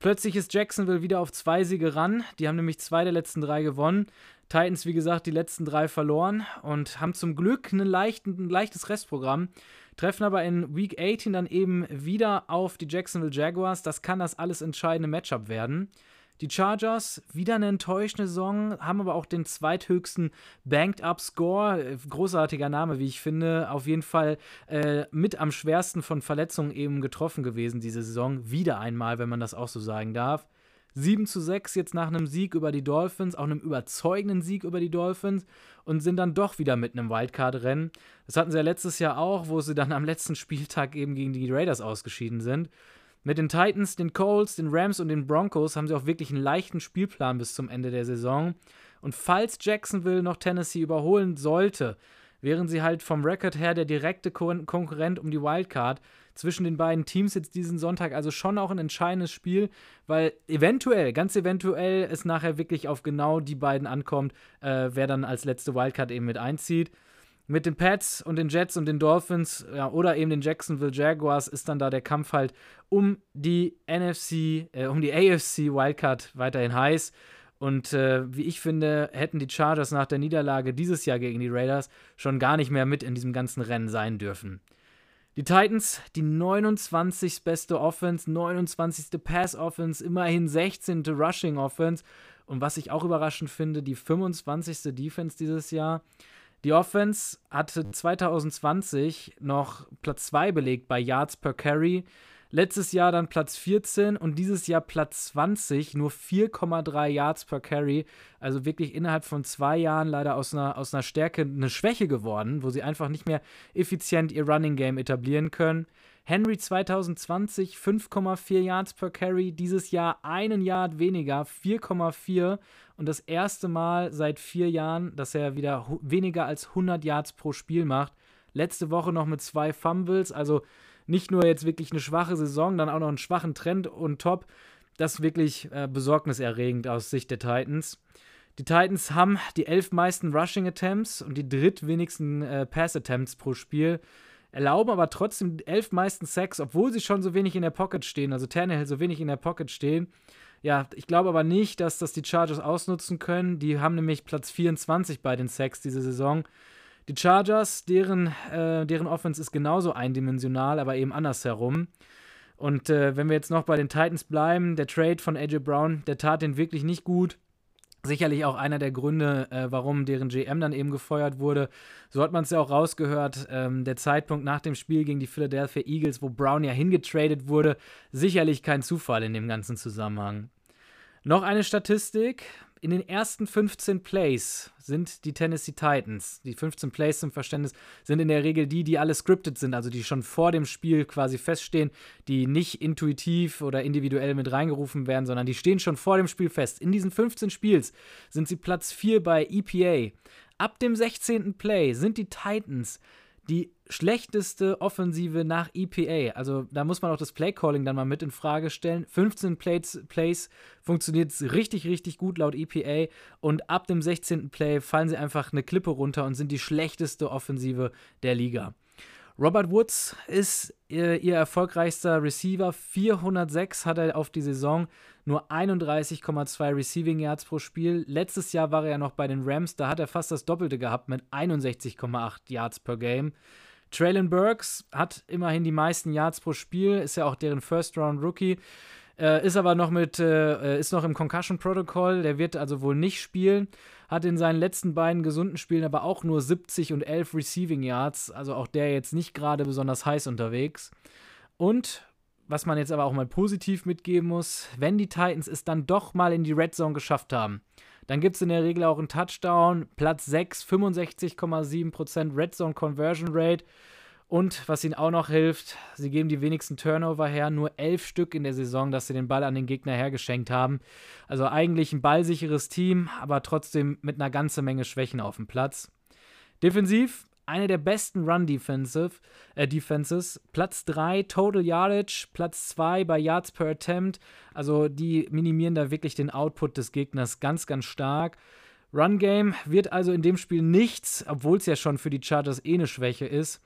Plötzlich ist Jacksonville wieder auf zwei Siege ran. Die haben nämlich zwei der letzten drei gewonnen. Titans, wie gesagt, die letzten drei verloren und haben zum Glück leichten, ein leichtes Restprogramm. Treffen aber in Week 18 dann eben wieder auf die Jacksonville Jaguars. Das kann das alles entscheidende Matchup werden. Die Chargers, wieder eine enttäuschende Saison, haben aber auch den zweithöchsten Banked-Up-Score. Großartiger Name, wie ich finde. Auf jeden Fall äh, mit am schwersten von Verletzungen eben getroffen gewesen diese Saison. Wieder einmal, wenn man das auch so sagen darf. 7 zu 6 jetzt nach einem Sieg über die Dolphins, auch einem überzeugenden Sieg über die Dolphins und sind dann doch wieder mit einem Wildcard-Rennen. Das hatten sie ja letztes Jahr auch, wo sie dann am letzten Spieltag eben gegen die Raiders ausgeschieden sind. Mit den Titans, den Colts, den Rams und den Broncos haben sie auch wirklich einen leichten Spielplan bis zum Ende der Saison. Und falls Jacksonville noch Tennessee überholen sollte, wären sie halt vom Rekord her der direkte Kon Konkurrent um die Wildcard. Zwischen den beiden Teams jetzt diesen Sonntag also schon auch ein entscheidendes Spiel, weil eventuell, ganz eventuell, es nachher wirklich auf genau die beiden ankommt, äh, wer dann als letzte Wildcard eben mit einzieht. Mit den Pats und den Jets und den Dolphins ja, oder eben den Jacksonville Jaguars ist dann da der Kampf halt um die NFC, äh, um die AFC Wildcard weiterhin heiß. Und äh, wie ich finde, hätten die Chargers nach der Niederlage dieses Jahr gegen die Raiders schon gar nicht mehr mit in diesem ganzen Rennen sein dürfen. Die Titans, die 29. beste Offense, 29. Pass Offense, immerhin 16. Rushing Offense. Und was ich auch überraschend finde, die 25. Defense dieses Jahr. Die Offense hatte 2020 noch Platz 2 belegt bei Yards per Carry. Letztes Jahr dann Platz 14 und dieses Jahr Platz 20, nur 4,3 Yards per Carry. Also wirklich innerhalb von zwei Jahren leider aus einer, aus einer Stärke eine Schwäche geworden, wo sie einfach nicht mehr effizient ihr Running Game etablieren können. Henry 2020 5,4 Yards per Carry, dieses Jahr einen Yard weniger, 4,4 und das erste Mal seit vier Jahren, dass er wieder weniger als 100 Yards pro Spiel macht. Letzte Woche noch mit zwei Fumbles, also nicht nur jetzt wirklich eine schwache Saison, dann auch noch einen schwachen Trend und top. Das ist wirklich äh, besorgniserregend aus Sicht der Titans. Die Titans haben die elf meisten Rushing Attempts und die drittwenigsten äh, Pass Attempts pro Spiel, erlauben aber trotzdem die elf meisten Sacks, obwohl sie schon so wenig in der Pocket stehen, also Tannehill so wenig in der Pocket stehen. Ja, ich glaube aber nicht, dass das die Chargers ausnutzen können. Die haben nämlich Platz 24 bei den Sacks diese Saison. Die Chargers, deren, äh, deren Offense ist genauso eindimensional, aber eben andersherum. Und äh, wenn wir jetzt noch bei den Titans bleiben, der Trade von AJ Brown, der tat den wirklich nicht gut. Sicherlich auch einer der Gründe, äh, warum deren GM dann eben gefeuert wurde. So hat man es ja auch rausgehört. Ähm, der Zeitpunkt nach dem Spiel gegen die Philadelphia Eagles, wo Brown ja hingetradet wurde, sicherlich kein Zufall in dem ganzen Zusammenhang. Noch eine Statistik. In den ersten 15 Plays sind die Tennessee Titans. Die 15 Plays zum Verständnis sind in der Regel die, die alle scripted sind, also die schon vor dem Spiel quasi feststehen, die nicht intuitiv oder individuell mit reingerufen werden, sondern die stehen schon vor dem Spiel fest. In diesen 15 Spiels sind sie Platz 4 bei EPA. Ab dem 16. Play sind die Titans die schlechteste Offensive nach EPA. Also da muss man auch das Playcalling dann mal mit in Frage stellen. 15 Plays, Plays funktioniert richtig, richtig gut laut EPA und ab dem 16. Play fallen sie einfach eine Klippe runter und sind die schlechteste Offensive der Liga. Robert Woods ist ihr, ihr, erfolgreichster Receiver. 406 hat er auf die Saison, nur 31,2 Receiving Yards pro Spiel. Letztes Jahr war er ja noch bei den Rams, da hat er fast das Doppelte gehabt mit 61,8 Yards per Game. Traylon Burks hat immerhin die meisten Yards pro Spiel, ist ja auch deren First-Round-Rookie. Äh, ist aber noch mit, äh, ist noch im Concussion Protocol, der wird also wohl nicht spielen. Hat in seinen letzten beiden gesunden Spielen aber auch nur 70 und 11 Receiving Yards, also auch der jetzt nicht gerade besonders heiß unterwegs. Und was man jetzt aber auch mal positiv mitgeben muss, wenn die Titans es dann doch mal in die Red Zone geschafft haben, dann gibt es in der Regel auch einen Touchdown, Platz 6, 65,7% Red Zone Conversion Rate. Und was ihnen auch noch hilft, sie geben die wenigsten Turnover her, nur elf Stück in der Saison, dass sie den Ball an den Gegner hergeschenkt haben. Also eigentlich ein ballsicheres Team, aber trotzdem mit einer ganzen Menge Schwächen auf dem Platz. Defensiv eine der besten Run-Defensive äh, Defenses. Platz 3 Total Yardage, Platz 2 bei Yards per Attempt. Also die minimieren da wirklich den Output des Gegners ganz, ganz stark. Run Game wird also in dem Spiel nichts, obwohl es ja schon für die Chargers eh eine Schwäche ist.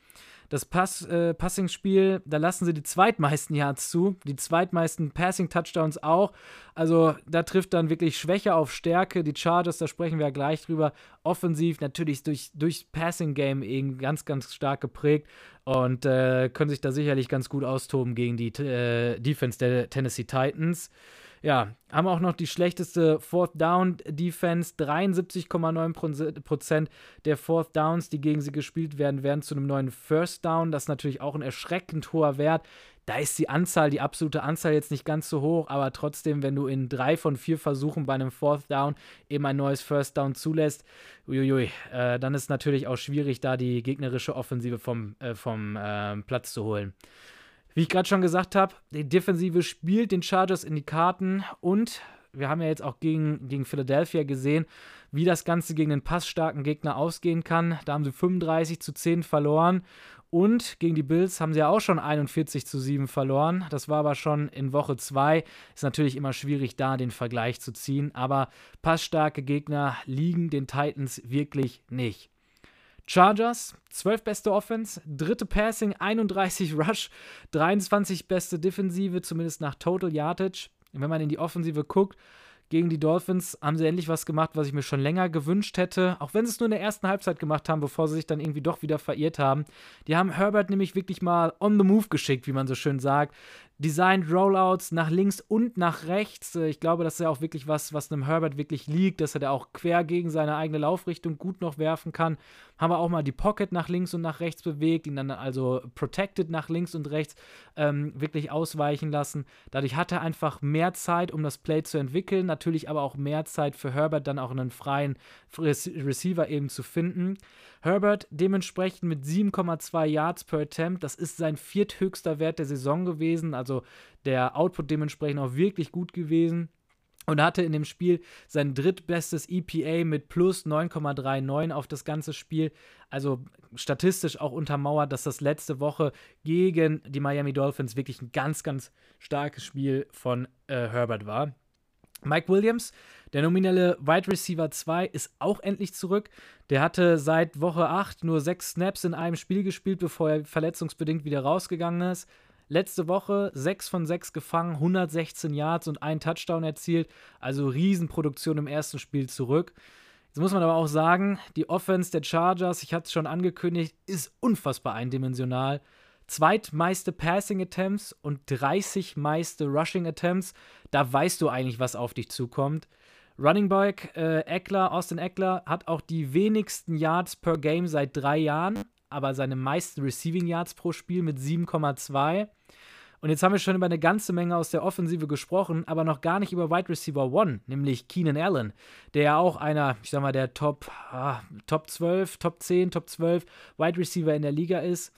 Das Pass, äh, Passing-Spiel, da lassen sie die zweitmeisten Yards zu, die zweitmeisten Passing-Touchdowns auch. Also da trifft dann wirklich Schwäche auf Stärke. Die Chargers, da sprechen wir ja gleich drüber. Offensiv natürlich durch, durch Passing-Game eben ganz, ganz stark geprägt und äh, können sich da sicherlich ganz gut austoben gegen die äh, Defense der Tennessee Titans. Ja, haben auch noch die schlechteste Fourth Down Defense. 73,9% der Fourth Downs, die gegen sie gespielt werden, werden zu einem neuen First Down. Das ist natürlich auch ein erschreckend hoher Wert. Da ist die Anzahl, die absolute Anzahl jetzt nicht ganz so hoch, aber trotzdem, wenn du in drei von vier Versuchen bei einem Fourth Down eben ein neues First Down zulässt, uiuiui, äh, dann ist natürlich auch schwierig, da die gegnerische Offensive vom, äh, vom äh, Platz zu holen. Wie ich gerade schon gesagt habe, die Defensive spielt den Chargers in die Karten und wir haben ja jetzt auch gegen, gegen Philadelphia gesehen, wie das Ganze gegen einen passstarken Gegner ausgehen kann. Da haben sie 35 zu 10 verloren und gegen die Bills haben sie ja auch schon 41 zu 7 verloren. Das war aber schon in Woche 2. Ist natürlich immer schwierig, da den Vergleich zu ziehen. Aber passstarke Gegner liegen den Titans wirklich nicht. Chargers, 12 beste Offense, dritte Passing, 31 Rush, 23 beste Defensive, zumindest nach Total Yardage. Wenn man in die Offensive guckt, gegen die Dolphins haben sie endlich was gemacht, was ich mir schon länger gewünscht hätte. Auch wenn sie es nur in der ersten Halbzeit gemacht haben, bevor sie sich dann irgendwie doch wieder verirrt haben. Die haben Herbert nämlich wirklich mal on the move geschickt, wie man so schön sagt. Designed Rollouts nach links und nach rechts. Äh, ich glaube, das ist ja auch wirklich was, was einem Herbert wirklich liegt, dass er da auch quer gegen seine eigene Laufrichtung gut noch werfen kann. Haben wir auch mal die Pocket nach links und nach rechts bewegt, ihn dann also protected nach links und rechts ähm, wirklich ausweichen lassen. Dadurch hat er einfach mehr Zeit, um das Play zu entwickeln. Natürlich aber auch mehr Zeit für Herbert, dann auch einen freien Receiver eben zu finden. Herbert dementsprechend mit 7,2 Yards per Attempt. Das ist sein vierthöchster Wert der Saison gewesen. Also der Output dementsprechend auch wirklich gut gewesen. Und hatte in dem Spiel sein drittbestes EPA mit plus 9,39 auf das ganze Spiel. Also statistisch auch untermauert, dass das letzte Woche gegen die Miami Dolphins wirklich ein ganz, ganz starkes Spiel von äh, Herbert war. Mike Williams, der nominelle Wide Receiver 2, ist auch endlich zurück. Der hatte seit Woche 8 nur sechs Snaps in einem Spiel gespielt, bevor er verletzungsbedingt wieder rausgegangen ist. Letzte Woche 6 von 6 gefangen, 116 Yards und ein Touchdown erzielt. Also Riesenproduktion im ersten Spiel zurück. Jetzt muss man aber auch sagen, die Offense der Chargers, ich hatte es schon angekündigt, ist unfassbar eindimensional zweitmeiste Passing Attempts und 30 meiste Rushing Attempts. Da weißt du eigentlich, was auf dich zukommt. Running Back äh, Eckler, Austin Eckler, hat auch die wenigsten Yards per Game seit drei Jahren, aber seine meisten Receiving Yards pro Spiel mit 7,2. Und jetzt haben wir schon über eine ganze Menge aus der Offensive gesprochen, aber noch gar nicht über Wide Receiver One, nämlich Keenan Allen, der ja auch einer, ich sag mal, der Top, ah, Top 12, Top 10, Top 12 Wide Receiver in der Liga ist.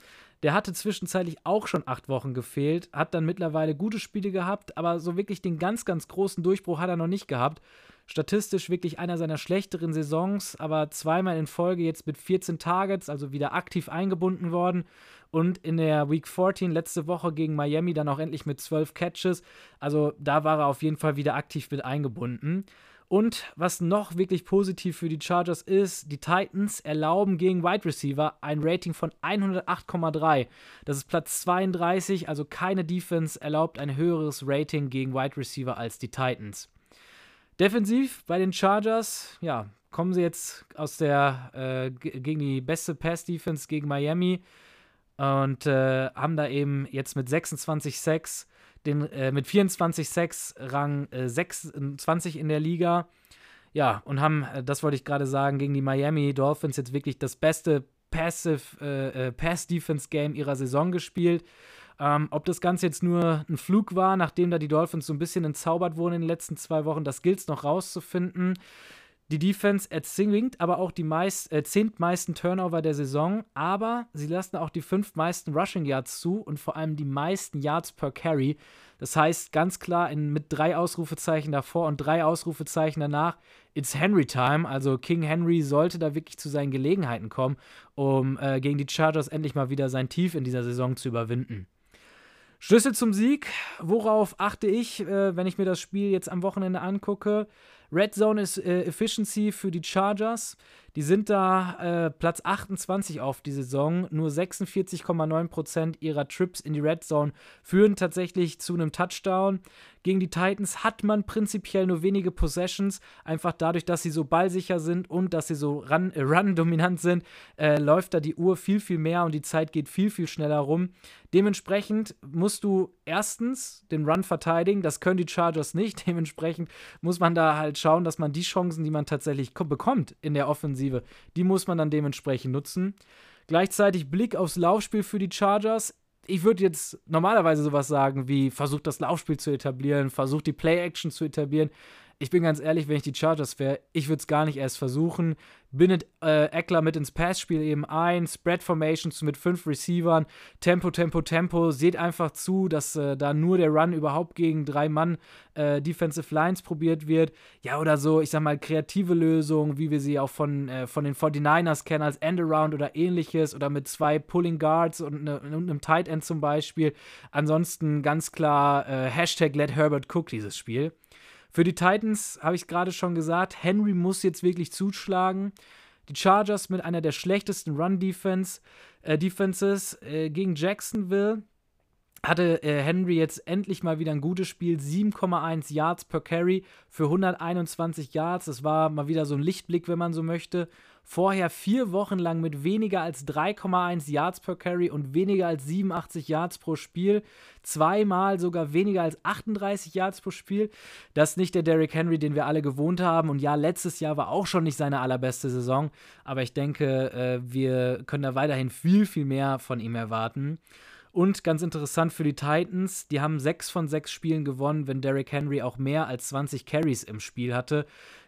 Der hatte zwischenzeitlich auch schon acht Wochen gefehlt, hat dann mittlerweile gute Spiele gehabt, aber so wirklich den ganz, ganz großen Durchbruch hat er noch nicht gehabt. Statistisch wirklich einer seiner schlechteren Saisons, aber zweimal in Folge jetzt mit 14 Targets, also wieder aktiv eingebunden worden. Und in der Week 14 letzte Woche gegen Miami dann auch endlich mit 12 Catches. Also da war er auf jeden Fall wieder aktiv mit eingebunden. Und was noch wirklich positiv für die Chargers ist, die Titans erlauben gegen Wide Receiver ein Rating von 108,3. Das ist Platz 32, also keine Defense erlaubt ein höheres Rating gegen Wide Receiver als die Titans. Defensiv bei den Chargers, ja, kommen sie jetzt aus der äh, gegen die beste Pass-Defense gegen Miami und äh, haben da eben jetzt mit 26 Sacks den äh, mit 24 Sacks Rang 26 äh, in der Liga. Ja, und haben, äh, das wollte ich gerade sagen, gegen die Miami Dolphins jetzt wirklich das beste Passive äh, Pass-Defense-Game ihrer Saison gespielt. Ähm, ob das Ganze jetzt nur ein Flug war, nachdem da die Dolphins so ein bisschen entzaubert wurden in den letzten zwei Wochen, das gilt es noch rauszufinden. Die Defense erzwingt aber auch die meist, äh, zehntmeisten Turnover der Saison, aber sie lassen auch die fünf meisten Rushing Yards zu und vor allem die meisten Yards per Carry. Das heißt ganz klar in, mit drei Ausrufezeichen davor und drei Ausrufezeichen danach, it's Henry Time. Also King Henry sollte da wirklich zu seinen Gelegenheiten kommen, um äh, gegen die Chargers endlich mal wieder sein Tief in dieser Saison zu überwinden. Schlüssel zum Sieg, worauf achte ich, äh, wenn ich mir das Spiel jetzt am Wochenende angucke? Red Zone ist äh, Efficiency für die Chargers. Die sind da äh, Platz 28 auf die Saison. Nur 46,9% ihrer Trips in die Red Zone führen tatsächlich zu einem Touchdown. Gegen die Titans hat man prinzipiell nur wenige Possessions. Einfach dadurch, dass sie so ballsicher sind und dass sie so äh, run-dominant sind, äh, läuft da die Uhr viel, viel mehr und die Zeit geht viel, viel schneller rum. Dementsprechend musst du erstens den Run verteidigen. Das können die Chargers nicht. Dementsprechend muss man da halt schauen, dass man die Chancen, die man tatsächlich bekommt in der Offensive, Offensive, die muss man dann dementsprechend nutzen. Gleichzeitig Blick aufs Laufspiel für die Chargers. Ich würde jetzt normalerweise sowas sagen wie, versucht das Laufspiel zu etablieren, versucht die Play-Action zu etablieren. Ich bin ganz ehrlich, wenn ich die Chargers wäre, ich würde es gar nicht erst versuchen. Bindet äh, Eckler mit ins Passspiel eben ein, Spread Formations mit fünf Receivern, Tempo, Tempo, Tempo. Seht einfach zu, dass äh, da nur der Run überhaupt gegen drei Mann äh, Defensive Lines probiert wird. Ja, oder so, ich sag mal, kreative Lösungen, wie wir sie auch von, äh, von den 49ers kennen, als Endaround oder ähnliches, oder mit zwei Pulling Guards und, ne, und einem Tight End zum Beispiel. Ansonsten ganz klar äh, Hashtag Let Herbert Cook dieses Spiel. Für die Titans habe ich gerade schon gesagt, Henry muss jetzt wirklich zuschlagen. Die Chargers mit einer der schlechtesten Run-Defense, äh, äh, gegen Jacksonville hatte äh, Henry jetzt endlich mal wieder ein gutes Spiel. 7,1 Yards per Carry für 121 Yards. Das war mal wieder so ein Lichtblick, wenn man so möchte. Vorher vier Wochen lang mit weniger als 3,1 Yards per Carry und weniger als 87 Yards pro Spiel. Zweimal sogar weniger als 38 Yards pro Spiel. Das ist nicht der Derrick Henry, den wir alle gewohnt haben. Und ja, letztes Jahr war auch schon nicht seine allerbeste Saison. Aber ich denke, äh, wir können da weiterhin viel, viel mehr von ihm erwarten. Und ganz interessant für die Titans, die haben sechs von sechs Spielen gewonnen, wenn Derrick Henry auch mehr als 20 Carries im Spiel hatte.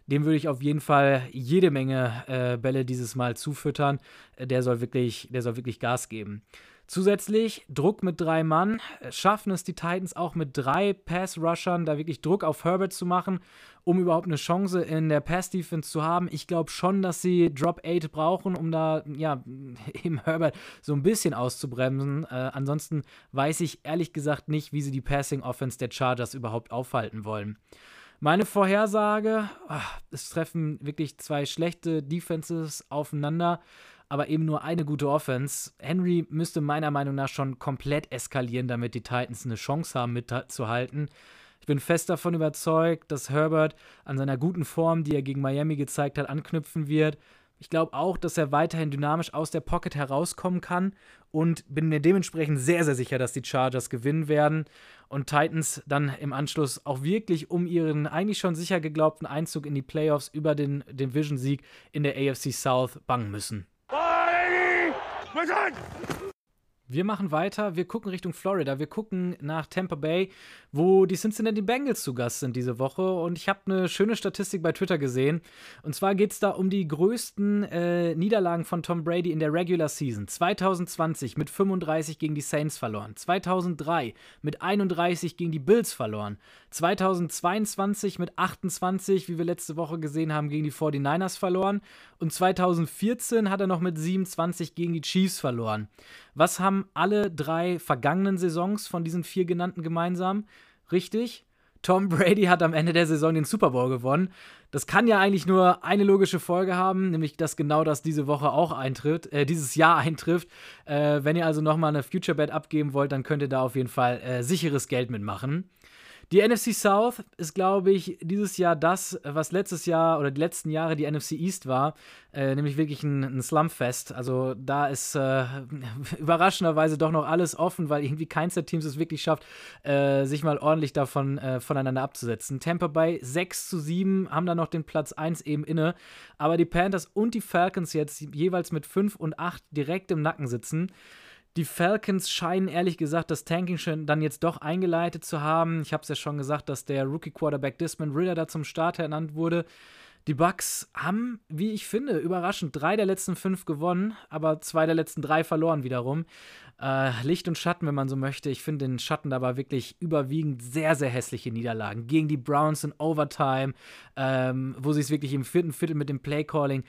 Dem würde ich auf jeden Fall jede Menge äh, Bälle dieses Mal zufüttern. Äh, der soll wirklich, der soll wirklich Gas geben. Zusätzlich Druck mit drei Mann. Schaffen es die Titans auch mit drei Pass-Rushern, da wirklich Druck auf Herbert zu machen, um überhaupt eine Chance in der Pass-Defense zu haben. Ich glaube schon, dass sie Drop 8 brauchen, um da, ja, eben Herbert so ein bisschen auszubremsen. Äh, ansonsten weiß ich ehrlich gesagt nicht, wie sie die Passing-Offense der Chargers überhaupt aufhalten wollen. Meine Vorhersage, ach, es treffen wirklich zwei schlechte Defenses aufeinander aber eben nur eine gute Offense. Henry müsste meiner Meinung nach schon komplett eskalieren, damit die Titans eine Chance haben, mitzuhalten. Ich bin fest davon überzeugt, dass Herbert an seiner guten Form, die er gegen Miami gezeigt hat, anknüpfen wird. Ich glaube auch, dass er weiterhin dynamisch aus der Pocket herauskommen kann und bin mir dementsprechend sehr, sehr sicher, dass die Chargers gewinnen werden und Titans dann im Anschluss auch wirklich um ihren eigentlich schon sicher geglaubten Einzug in die Playoffs über den Division-Sieg in der AFC South bangen müssen. Wir machen weiter, wir gucken Richtung Florida, wir gucken nach Tampa Bay, wo die Cincinnati Bengals zu Gast sind diese Woche. Und ich habe eine schöne Statistik bei Twitter gesehen. Und zwar geht es da um die größten äh, Niederlagen von Tom Brady in der Regular Season. 2020 mit 35 gegen die Saints verloren, 2003 mit 31 gegen die Bills verloren, 2022 mit 28, wie wir letzte Woche gesehen haben, gegen die 49ers verloren. Und 2014 hat er noch mit 27 gegen die Chiefs verloren. Was haben alle drei vergangenen Saisons von diesen vier genannten gemeinsam? Richtig, Tom Brady hat am Ende der Saison den Super Bowl gewonnen. Das kann ja eigentlich nur eine logische Folge haben, nämlich dass genau das diese Woche auch eintritt, äh, dieses Jahr eintrifft. Äh, wenn ihr also nochmal eine Future Bet abgeben wollt, dann könnt ihr da auf jeden Fall äh, sicheres Geld mitmachen. Die NFC South ist, glaube ich, dieses Jahr das, was letztes Jahr oder die letzten Jahre die NFC East war, äh, nämlich wirklich ein, ein Slumfest. Also da ist äh, überraschenderweise doch noch alles offen, weil irgendwie keins der Teams es wirklich schafft, äh, sich mal ordentlich davon äh, voneinander abzusetzen. Tampa Bay 6 zu 7 haben da noch den Platz 1 eben inne, aber die Panthers und die Falcons jetzt jeweils mit 5 und 8 direkt im Nacken sitzen. Die Falcons scheinen ehrlich gesagt das Tanking schon dann jetzt doch eingeleitet zu haben. Ich habe es ja schon gesagt, dass der Rookie-Quarterback Dismond Ritter da zum Starter ernannt wurde. Die Bucks haben, wie ich finde, überraschend drei der letzten fünf gewonnen, aber zwei der letzten drei verloren wiederum. Äh, Licht und Schatten, wenn man so möchte. Ich finde den Schatten aber wirklich überwiegend sehr, sehr hässliche Niederlagen. Gegen die Browns in Overtime, ähm, wo sie es wirklich im vierten Viertel mit dem Playcalling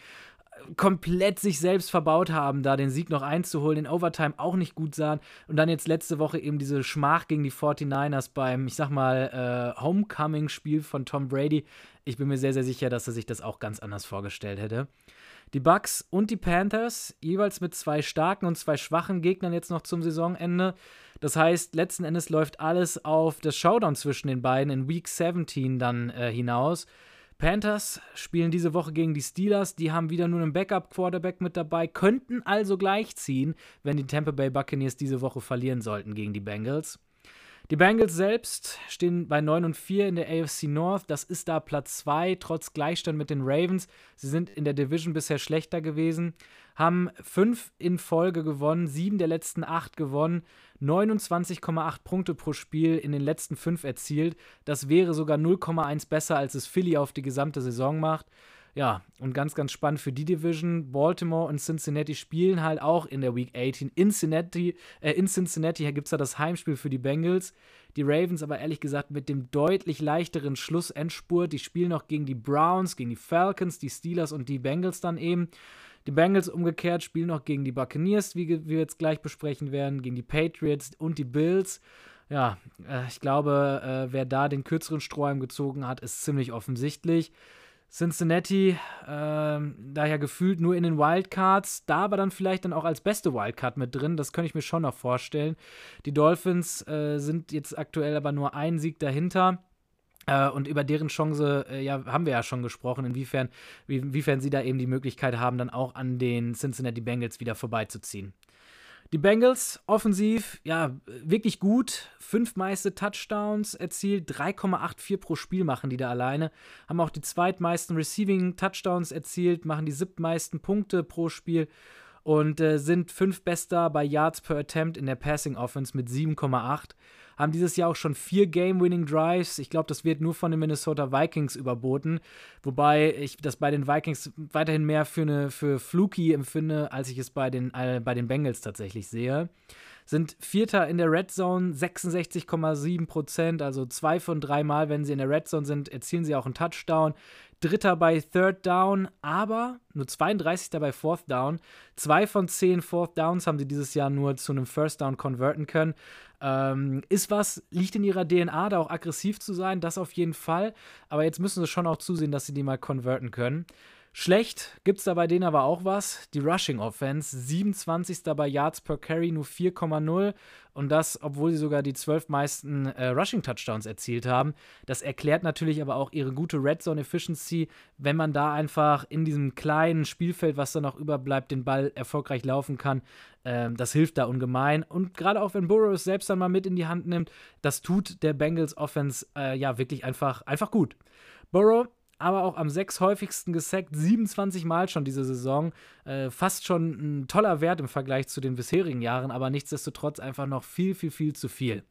komplett sich selbst verbaut haben, da den Sieg noch einzuholen, in Overtime auch nicht gut sahen und dann jetzt letzte Woche eben diese Schmach gegen die 49ers beim, ich sag mal, äh, Homecoming-Spiel von Tom Brady. Ich bin mir sehr, sehr sicher, dass er sich das auch ganz anders vorgestellt hätte. Die Bucks und die Panthers jeweils mit zwei starken und zwei schwachen Gegnern jetzt noch zum Saisonende. Das heißt, letzten Endes läuft alles auf das Showdown zwischen den beiden in Week 17 dann äh, hinaus. Panthers spielen diese Woche gegen die Steelers. Die haben wieder nur einen Backup-Quarterback mit dabei, könnten also gleichziehen, wenn die Tampa Bay Buccaneers diese Woche verlieren sollten gegen die Bengals. Die Bengals selbst stehen bei 9 und 4 in der AFC North. Das ist da Platz 2, trotz Gleichstand mit den Ravens. Sie sind in der Division bisher schlechter gewesen, haben 5 in Folge gewonnen, 7 der letzten 8 gewonnen, 29,8 Punkte pro Spiel in den letzten 5 erzielt. Das wäre sogar 0,1 besser, als es Philly auf die gesamte Saison macht. Ja, und ganz, ganz spannend für die Division. Baltimore und Cincinnati spielen halt auch in der Week 18. In Cincinnati, äh, in Cincinnati gibt es da das Heimspiel für die Bengals. Die Ravens aber ehrlich gesagt mit dem deutlich leichteren Schlussendspurt. Die spielen noch gegen die Browns, gegen die Falcons, die Steelers und die Bengals dann eben. Die Bengals umgekehrt spielen noch gegen die Buccaneers, wie, wir jetzt gleich besprechen werden, gegen die Patriots und die Bills. Ja, äh, ich glaube, äh, wer da den kürzeren Strohhalm gezogen hat, ist ziemlich offensichtlich. Cincinnati, äh, daher gefühlt nur in den Wildcards, da aber dann vielleicht dann auch als beste Wildcard mit drin, das könnte ich mir schon noch vorstellen. Die Dolphins äh, sind jetzt aktuell aber nur ein Sieg dahinter. Äh, und über deren Chance äh, ja, haben wir ja schon gesprochen, inwiefern, wie, inwiefern sie da eben die Möglichkeit haben, dann auch an den Cincinnati Bengals wieder vorbeizuziehen. Die Bengals offensiv, ja, wirklich gut. Fünf meiste Touchdowns erzielt, 3,84 pro Spiel machen die da alleine. Haben auch die zweitmeisten Receiving Touchdowns erzielt, machen die siebtmeisten Punkte pro Spiel und äh, sind fünf bester bei Yards per Attempt in der Passing Offense mit 7,8 haben dieses Jahr auch schon vier Game-Winning-Drives. Ich glaube, das wird nur von den Minnesota Vikings überboten. Wobei ich das bei den Vikings weiterhin mehr für, eine, für fluky empfinde, als ich es bei den, äh, bei den Bengals tatsächlich sehe sind Vierter in der Red Zone, 66,7 Prozent, also zwei von drei Mal, wenn sie in der Red Zone sind, erzielen sie auch einen Touchdown. Dritter bei Third Down, aber nur 32. bei Fourth Down. Zwei von zehn Fourth Downs haben sie dieses Jahr nur zu einem First Down konverten können. Ähm, ist was, liegt in ihrer DNA, da auch aggressiv zu sein, das auf jeden Fall. Aber jetzt müssen sie schon auch zusehen, dass sie die mal konverten können. Schlecht gibt es da bei denen aber auch was. Die Rushing Offense, 27. bei Yards per Carry, nur 4,0. Und das, obwohl sie sogar die 12 meisten äh, Rushing Touchdowns erzielt haben. Das erklärt natürlich aber auch ihre gute Red Zone Efficiency, wenn man da einfach in diesem kleinen Spielfeld, was da noch überbleibt, den Ball erfolgreich laufen kann. Ähm, das hilft da ungemein. Und gerade auch wenn Burrow es selbst dann mal mit in die Hand nimmt, das tut der Bengals Offense äh, ja wirklich einfach, einfach gut. Burrow aber auch am sechs häufigsten gesackt, 27 Mal schon diese Saison. Äh, fast schon ein toller Wert im Vergleich zu den bisherigen Jahren, aber nichtsdestotrotz einfach noch viel, viel, viel zu viel.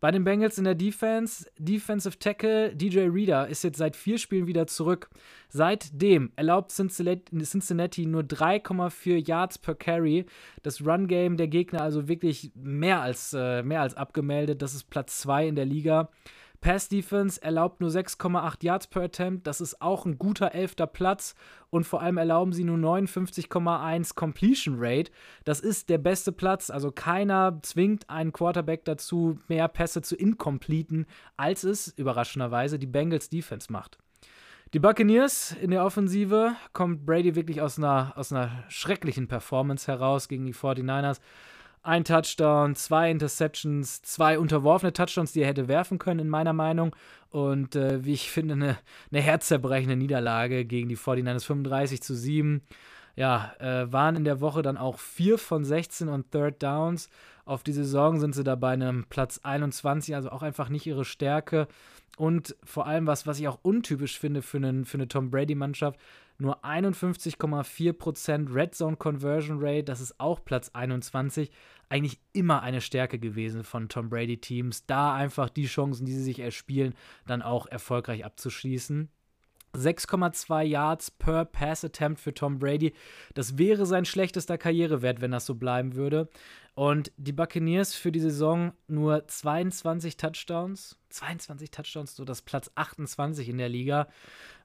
Bei den Bengals in der Defense, Defensive Tackle DJ Reader ist jetzt seit vier Spielen wieder zurück. Seitdem erlaubt Cincinnati nur 3,4 Yards per Carry. Das Run-Game der Gegner also wirklich mehr als, äh, mehr als abgemeldet. Das ist Platz 2 in der Liga. Pass Defense erlaubt nur 6,8 Yards per Attempt. Das ist auch ein guter elfter Platz. Und vor allem erlauben sie nur 59,1 Completion Rate. Das ist der beste Platz. Also keiner zwingt einen Quarterback dazu, mehr Pässe zu incompleten, als es überraschenderweise die Bengals Defense macht. Die Buccaneers in der Offensive kommt Brady wirklich aus einer, aus einer schrecklichen Performance heraus gegen die 49ers. Ein Touchdown, zwei Interceptions, zwei unterworfene Touchdowns, die er hätte werfen können, in meiner Meinung. Und äh, wie ich finde, eine, eine herzzerbrechende Niederlage gegen die 49ers 35 zu 7. Ja, äh, waren in der Woche dann auch 4 von 16 und Third Downs. Auf die Saison sind sie dabei einem Platz 21, also auch einfach nicht ihre Stärke. Und vor allem was, was ich auch untypisch finde für, einen, für eine Tom Brady-Mannschaft, nur 51,4% Red Zone Conversion Rate, das ist auch Platz 21. Eigentlich immer eine Stärke gewesen von Tom Brady-Teams, da einfach die Chancen, die sie sich erspielen, dann auch erfolgreich abzuschließen. 6,2 Yards per Pass Attempt für Tom Brady. Das wäre sein schlechtester Karrierewert, wenn das so bleiben würde. Und die Buccaneers für die Saison nur 22 Touchdowns. 22 Touchdowns, so das Platz 28 in der Liga.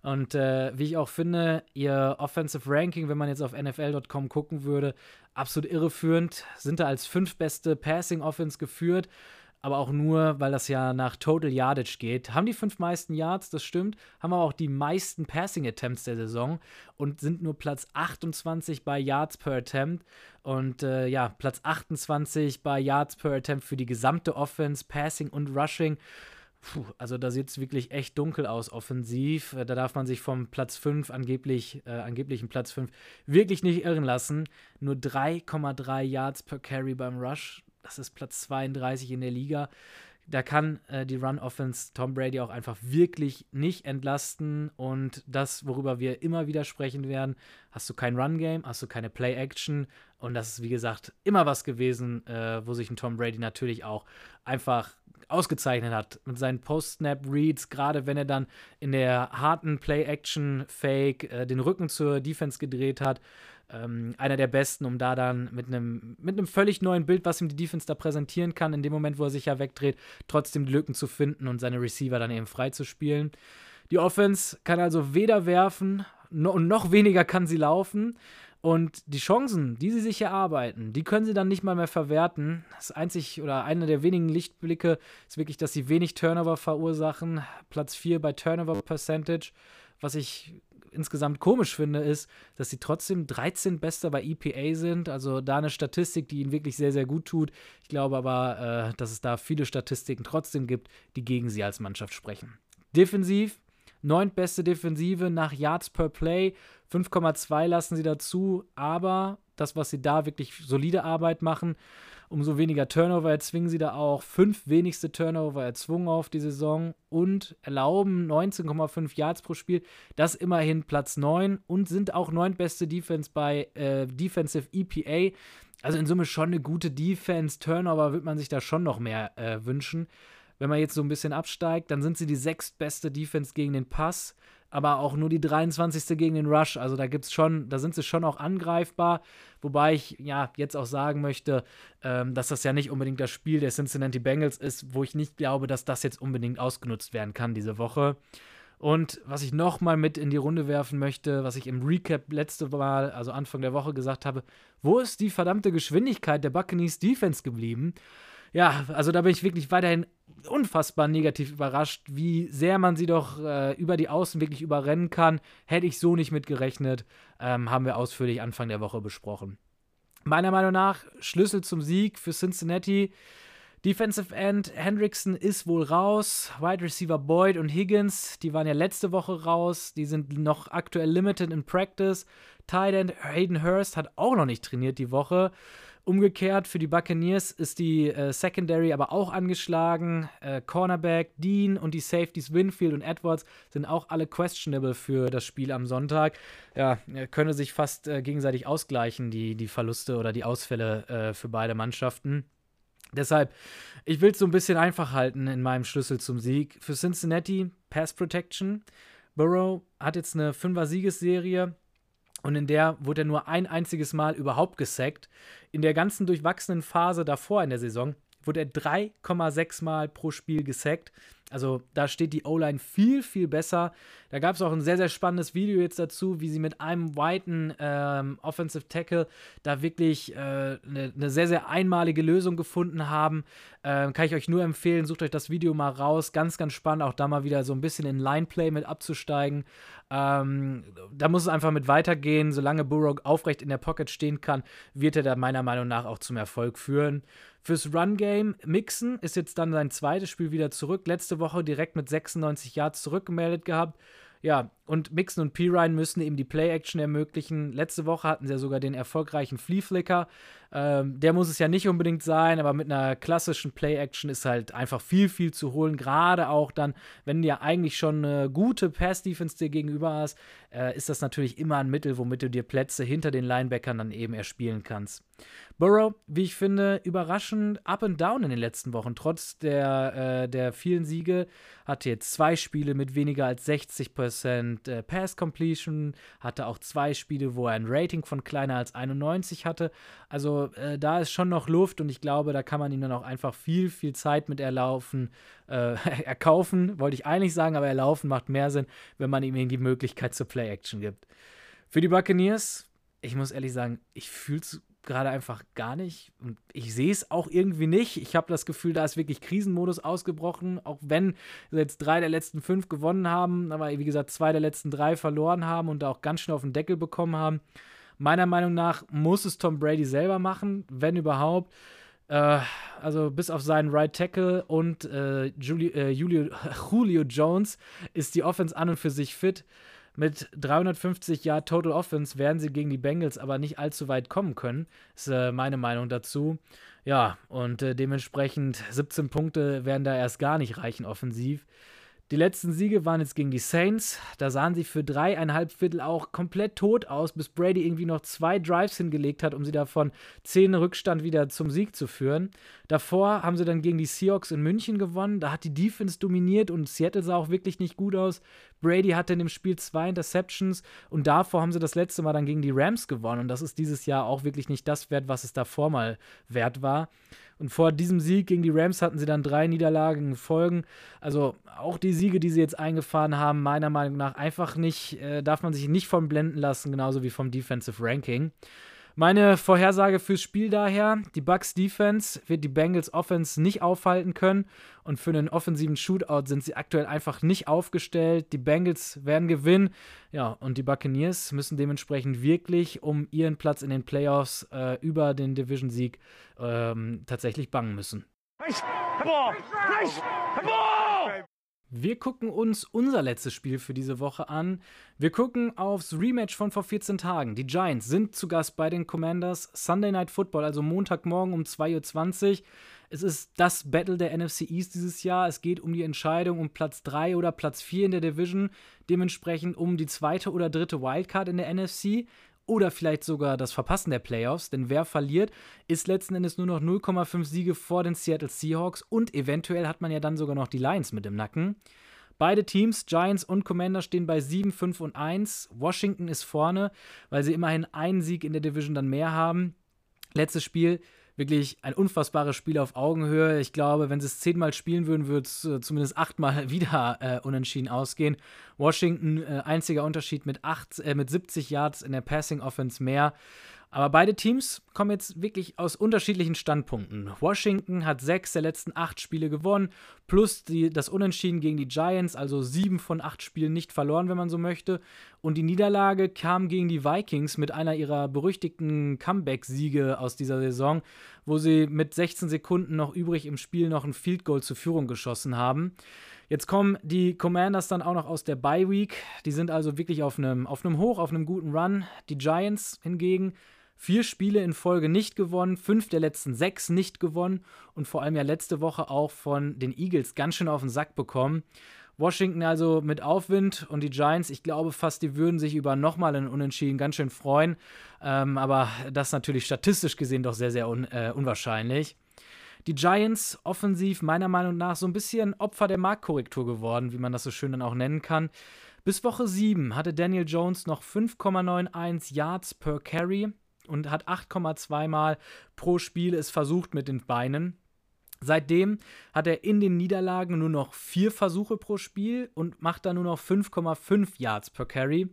Und äh, wie ich auch finde, ihr Offensive Ranking, wenn man jetzt auf NFL.com gucken würde, absolut irreführend. Sind da als fünf beste Passing Offense geführt aber auch nur, weil das ja nach Total Yardage geht. Haben die fünf meisten Yards, das stimmt, haben aber auch die meisten Passing Attempts der Saison und sind nur Platz 28 bei Yards per Attempt und äh, ja, Platz 28 bei Yards per Attempt für die gesamte Offense, Passing und Rushing. Puh, also da sieht es wirklich echt dunkel aus offensiv. Äh, da darf man sich vom Platz 5, angeblich, äh, angeblichen Platz 5, wirklich nicht irren lassen. Nur 3,3 Yards per Carry beim Rush das ist Platz 32 in der Liga. Da kann äh, die Run-Offense Tom Brady auch einfach wirklich nicht entlasten. Und das, worüber wir immer wieder sprechen werden, hast du kein Run-Game, hast du keine Play-Action. Und das ist, wie gesagt, immer was gewesen, äh, wo sich ein Tom Brady natürlich auch einfach ausgezeichnet hat mit seinen Post-Snap-Reads, gerade wenn er dann in der harten Play-Action-Fake äh, den Rücken zur Defense gedreht hat ähm, einer der besten, um da dann mit einem mit einem völlig neuen Bild, was ihm die Defense da präsentieren kann, in dem Moment, wo er sich ja wegdreht, trotzdem Lücken zu finden und seine Receiver dann eben frei zu spielen. Die Offense kann also weder werfen no, und noch weniger kann sie laufen. Und die Chancen, die sie sich erarbeiten, die können sie dann nicht mal mehr verwerten. Das einzig oder einer der wenigen Lichtblicke ist wirklich, dass sie wenig Turnover verursachen. Platz 4 bei Turnover Percentage, was ich insgesamt komisch finde, ist, dass sie trotzdem 13 Bester bei EPA sind. Also da eine Statistik, die ihnen wirklich sehr, sehr gut tut. Ich glaube aber, äh, dass es da viele Statistiken trotzdem gibt, die gegen sie als Mannschaft sprechen. Defensiv, neuntbeste Defensive nach Yards per Play. 5,2 lassen sie dazu, aber das, was sie da wirklich solide Arbeit machen, umso weniger Turnover erzwingen sie da auch. Fünf wenigste Turnover erzwungen auf die Saison und erlauben 19,5 Yards pro Spiel. Das immerhin Platz 9 und sind auch neuntbeste Defense bei äh, Defensive EPA. Also in Summe schon eine gute Defense. Turnover wird man sich da schon noch mehr äh, wünschen. Wenn man jetzt so ein bisschen absteigt, dann sind sie die sechstbeste Defense gegen den Pass aber auch nur die 23. gegen den Rush. Also da gibt's schon, da sind sie schon auch angreifbar. Wobei ich ja jetzt auch sagen möchte, ähm, dass das ja nicht unbedingt das Spiel der Cincinnati Bengals ist, wo ich nicht glaube, dass das jetzt unbedingt ausgenutzt werden kann diese Woche. Und was ich nochmal mit in die Runde werfen möchte, was ich im Recap letzte Mal, also Anfang der Woche gesagt habe, wo ist die verdammte Geschwindigkeit der Buccaneers Defense geblieben? Ja, also da bin ich wirklich weiterhin unfassbar negativ überrascht, wie sehr man sie doch äh, über die Außen wirklich überrennen kann. Hätte ich so nicht mit gerechnet. Ähm, haben wir ausführlich Anfang der Woche besprochen. Meiner Meinung nach Schlüssel zum Sieg für Cincinnati. Defensive End Hendrickson ist wohl raus. Wide Receiver Boyd und Higgins, die waren ja letzte Woche raus. Die sind noch aktuell limited in Practice. Tight End Hayden Hurst hat auch noch nicht trainiert die Woche. Umgekehrt für die Buccaneers ist die äh, Secondary aber auch angeschlagen. Äh, Cornerback, Dean und die Safeties Winfield und Edwards sind auch alle questionable für das Spiel am Sonntag. Ja, könne sich fast äh, gegenseitig ausgleichen, die, die Verluste oder die Ausfälle äh, für beide Mannschaften. Deshalb, ich will es so ein bisschen einfach halten in meinem Schlüssel zum Sieg. Für Cincinnati Pass Protection. Burrow hat jetzt eine 5er-Siegesserie und in der wurde er nur ein einziges Mal überhaupt gesackt. In der ganzen durchwachsenen Phase davor in der Saison wurde er 3,6 Mal pro Spiel gesackt. Also da steht die O-Line viel, viel besser. Da gab es auch ein sehr, sehr spannendes Video jetzt dazu, wie sie mit einem weiten ähm, Offensive Tackle da wirklich eine äh, ne, ne sehr, sehr einmalige Lösung gefunden haben. Ähm, kann ich euch nur empfehlen, sucht euch das Video mal raus. Ganz, ganz spannend, auch da mal wieder so ein bisschen in Line-Play mit abzusteigen. Ähm, da muss es einfach mit weitergehen. Solange Burrow aufrecht in der Pocket stehen kann, wird er da meiner Meinung nach auch zum Erfolg führen. Fürs Run-Game Mixen ist jetzt dann sein zweites Spiel wieder zurück. Letzte Woche direkt mit 96 Yards zurückgemeldet gehabt. Ja, und Mixon und Pirine müssen eben die Play-Action ermöglichen. Letzte Woche hatten sie ja sogar den erfolgreichen Flea-Flicker. Ähm, der muss es ja nicht unbedingt sein, aber mit einer klassischen Play-Action ist halt einfach viel, viel zu holen. Gerade auch dann, wenn du ja eigentlich schon eine gute Pass-Defense dir gegenüber hast, äh, ist das natürlich immer ein Mittel, womit du dir Plätze hinter den Linebackern dann eben erspielen kannst. Burrow, wie ich finde, überraschend up and down in den letzten Wochen. Trotz der, äh, der vielen Siege hatte jetzt zwei Spiele mit weniger als 60% äh, Pass Completion, hatte auch zwei Spiele, wo er ein Rating von kleiner als 91 hatte. Also äh, da ist schon noch Luft und ich glaube, da kann man ihm dann auch einfach viel, viel Zeit mit erlaufen, äh, erkaufen, wollte ich eigentlich sagen, aber erlaufen macht mehr Sinn, wenn man ihm die Möglichkeit zur Play-Action gibt. Für die Buccaneers, ich muss ehrlich sagen, ich fühle es gerade einfach gar nicht. Und ich sehe es auch irgendwie nicht. Ich habe das Gefühl, da ist wirklich Krisenmodus ausgebrochen, auch wenn jetzt drei der letzten fünf gewonnen haben, aber wie gesagt, zwei der letzten drei verloren haben und da auch ganz schnell auf den Deckel bekommen haben. Meiner Meinung nach muss es Tom Brady selber machen, wenn überhaupt. Äh, also bis auf seinen Right Tackle und äh, Julio, äh, Julio, Julio Jones ist die Offense an und für sich fit. Mit 350 Jahr Total Offense werden sie gegen die Bengals aber nicht allzu weit kommen können. Ist äh, meine Meinung dazu. Ja, und äh, dementsprechend 17 Punkte werden da erst gar nicht reichen offensiv. Die letzten Siege waren jetzt gegen die Saints. Da sahen sie für dreieinhalb Viertel auch komplett tot aus, bis Brady irgendwie noch zwei Drives hingelegt hat, um sie davon zehn Rückstand wieder zum Sieg zu führen. Davor haben sie dann gegen die Seahawks in München gewonnen. Da hat die Defense dominiert und Seattle sah auch wirklich nicht gut aus. Brady hatte in dem Spiel zwei Interceptions und davor haben sie das letzte Mal dann gegen die Rams gewonnen. Und das ist dieses Jahr auch wirklich nicht das wert, was es davor mal wert war. Und vor diesem Sieg gegen die Rams hatten sie dann drei Niederlagen Folgen. Also auch die Siege, die sie jetzt eingefahren haben, meiner Meinung nach einfach nicht, äh, darf man sich nicht von blenden lassen, genauso wie vom Defensive Ranking. Meine Vorhersage fürs Spiel daher: Die Bucks Defense wird die Bengals Offense nicht aufhalten können und für einen offensiven Shootout sind sie aktuell einfach nicht aufgestellt. Die Bengals werden gewinnen, ja, und die Buccaneers müssen dementsprechend wirklich um ihren Platz in den Playoffs äh, über den Division-Sieg ähm, tatsächlich bangen müssen. Nice. On. Nice. On. Wir gucken uns unser letztes Spiel für diese Woche an. Wir gucken aufs Rematch von vor 14 Tagen. Die Giants sind zu Gast bei den Commanders. Sunday Night Football, also Montagmorgen um 2.20 Uhr. Es ist das Battle der NFC East dieses Jahr. Es geht um die Entscheidung um Platz 3 oder Platz 4 in der Division. Dementsprechend um die zweite oder dritte Wildcard in der NFC oder vielleicht sogar das Verpassen der Playoffs, denn wer verliert, ist letzten Endes nur noch 0,5 Siege vor den Seattle Seahawks und eventuell hat man ja dann sogar noch die Lions mit im Nacken. Beide Teams, Giants und Commander, stehen bei 7, 5 und 1. Washington ist vorne, weil sie immerhin einen Sieg in der Division dann mehr haben. Letztes Spiel wirklich ein unfassbares Spiel auf Augenhöhe. Ich glaube, wenn sie es zehnmal spielen würden, würde es äh, zumindest achtmal wieder äh, unentschieden ausgehen. Washington, äh, einziger Unterschied mit, acht, äh, mit 70 Yards in der Passing Offense mehr. Aber beide Teams kommen jetzt wirklich aus unterschiedlichen Standpunkten. Washington hat sechs der letzten acht Spiele gewonnen, plus die, das Unentschieden gegen die Giants, also sieben von acht Spielen nicht verloren, wenn man so möchte. Und die Niederlage kam gegen die Vikings mit einer ihrer berüchtigten Comeback-Siege aus dieser Saison, wo sie mit 16 Sekunden noch übrig im Spiel noch ein Field Goal zur Führung geschossen haben. Jetzt kommen die Commanders dann auch noch aus der Bye Week. Die sind also wirklich auf einem, auf einem Hoch, auf einem guten Run. Die Giants hingegen Vier Spiele in Folge nicht gewonnen, fünf der letzten sechs nicht gewonnen und vor allem ja letzte Woche auch von den Eagles ganz schön auf den Sack bekommen. Washington also mit Aufwind und die Giants, ich glaube fast, die würden sich über nochmal einen Unentschieden ganz schön freuen. Ähm, aber das natürlich statistisch gesehen doch sehr, sehr un äh, unwahrscheinlich. Die Giants offensiv meiner Meinung nach so ein bisschen Opfer der Marktkorrektur geworden, wie man das so schön dann auch nennen kann. Bis Woche 7 hatte Daniel Jones noch 5,91 Yards per Carry und hat 8,2 Mal pro Spiel es versucht mit den Beinen. Seitdem hat er in den Niederlagen nur noch vier Versuche pro Spiel und macht da nur noch 5,5 Yards per Carry.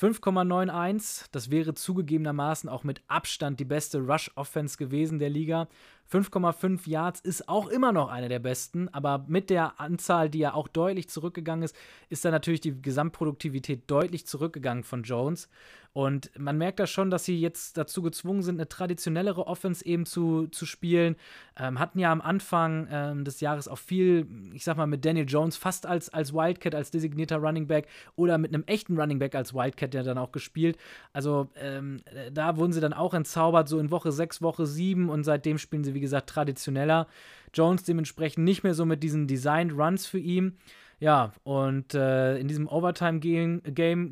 5,91, das wäre zugegebenermaßen auch mit Abstand die beste Rush-Offense gewesen der Liga. 5,5 Yards ist auch immer noch eine der besten, aber mit der Anzahl, die ja auch deutlich zurückgegangen ist, ist da natürlich die Gesamtproduktivität deutlich zurückgegangen von Jones. Und man merkt da schon, dass sie jetzt dazu gezwungen sind, eine traditionellere Offense eben zu, zu spielen. Ähm, hatten ja am Anfang ähm, des Jahres auch viel, ich sag mal, mit Daniel Jones fast als, als Wildcat, als designierter Running Back oder mit einem echten Running Back als Wildcat, der dann auch gespielt. Also ähm, da wurden sie dann auch entzaubert, so in Woche 6, Woche 7 und seitdem spielen sie, wie gesagt, traditioneller. Jones dementsprechend nicht mehr so mit diesen Designed Runs für ihn. Ja, und äh, in diesem Overtime-Game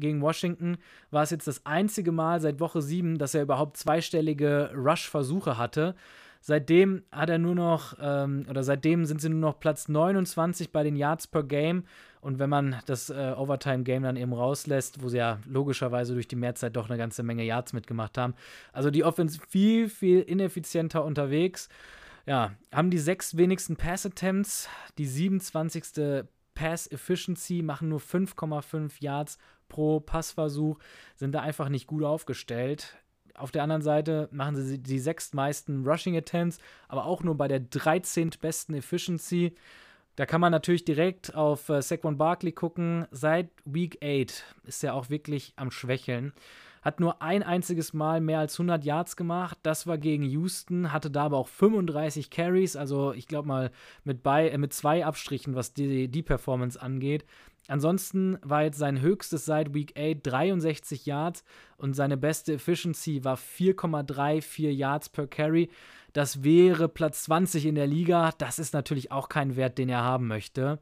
gegen Washington war es jetzt das einzige Mal seit Woche 7, dass er überhaupt zweistellige Rush-Versuche hatte. Seitdem hat er nur noch, ähm, oder seitdem sind sie nur noch Platz 29 bei den Yards per Game. Und wenn man das äh, Overtime-Game dann eben rauslässt, wo sie ja logischerweise durch die Mehrzeit doch eine ganze Menge Yards mitgemacht haben. Also die Offense viel, viel ineffizienter unterwegs. Ja, haben die sechs wenigsten Pass-Attempts, die 27. Pass Efficiency, machen nur 5,5 Yards pro Passversuch, sind da einfach nicht gut aufgestellt. Auf der anderen Seite machen sie die sechstmeisten Rushing Attempts, aber auch nur bei der 13. besten Efficiency. Da kann man natürlich direkt auf äh, Saquon Barkley gucken. Seit Week 8 ist er auch wirklich am Schwächeln. Hat nur ein einziges Mal mehr als 100 Yards gemacht. Das war gegen Houston, hatte da aber auch 35 Carries. Also ich glaube mal mit, bei, äh, mit zwei Abstrichen, was die, die Performance angeht. Ansonsten war jetzt sein höchstes seit Week 8 63 Yards und seine beste Efficiency war 4,34 Yards per Carry. Das wäre Platz 20 in der Liga. Das ist natürlich auch kein Wert, den er haben möchte.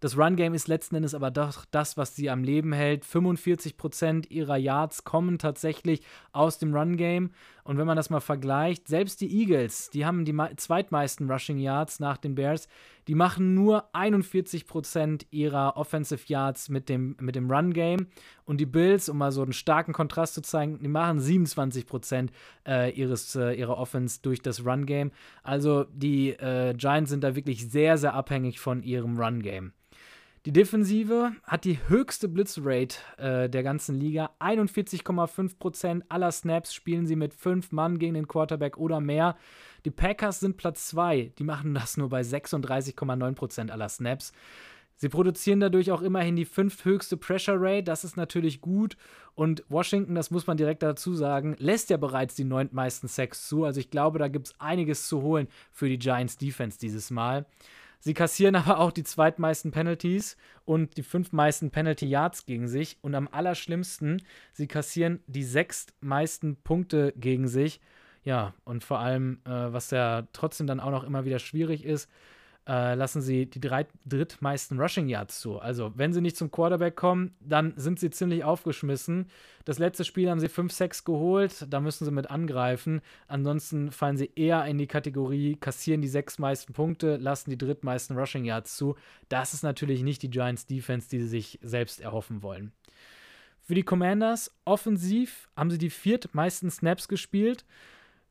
Das Run-Game ist letzten Endes aber doch das, was sie am Leben hält. 45% ihrer Yards kommen tatsächlich aus dem Run-Game. Und wenn man das mal vergleicht, selbst die Eagles, die haben die zweitmeisten Rushing Yards nach den Bears, die machen nur 41% ihrer Offensive Yards mit dem, mit dem Run-Game. Und die Bills, um mal so einen starken Kontrast zu zeigen, die machen 27% äh, ihres, äh, ihrer Offense durch das Run-Game. Also die äh, Giants sind da wirklich sehr, sehr abhängig von ihrem Run-Game. Die Defensive hat die höchste Blitzrate äh, der ganzen Liga. 41,5% aller Snaps spielen sie mit fünf Mann gegen den Quarterback oder mehr. Die Packers sind Platz 2. Die machen das nur bei 36,9% aller Snaps. Sie produzieren dadurch auch immerhin die fünfthöchste Pressure Rate. Das ist natürlich gut. Und Washington, das muss man direkt dazu sagen, lässt ja bereits die neuntmeisten Sacks zu. Also ich glaube, da gibt es einiges zu holen für die Giants Defense dieses Mal. Sie kassieren aber auch die zweitmeisten Penalties und die fünfmeisten Penalty Yards gegen sich. Und am allerschlimmsten, sie kassieren die sechstmeisten Punkte gegen sich. Ja, und vor allem, äh, was ja trotzdem dann auch noch immer wieder schwierig ist, äh, lassen sie die drei, drittmeisten Rushing Yards zu. Also, wenn sie nicht zum Quarterback kommen, dann sind sie ziemlich aufgeschmissen. Das letzte Spiel haben sie 5-6 geholt, da müssen sie mit angreifen. Ansonsten fallen sie eher in die Kategorie, kassieren die sechs meisten Punkte, lassen die drittmeisten Rushing Yards zu. Das ist natürlich nicht die Giants Defense, die sie sich selbst erhoffen wollen. Für die Commanders offensiv haben sie die viertmeisten Snaps gespielt.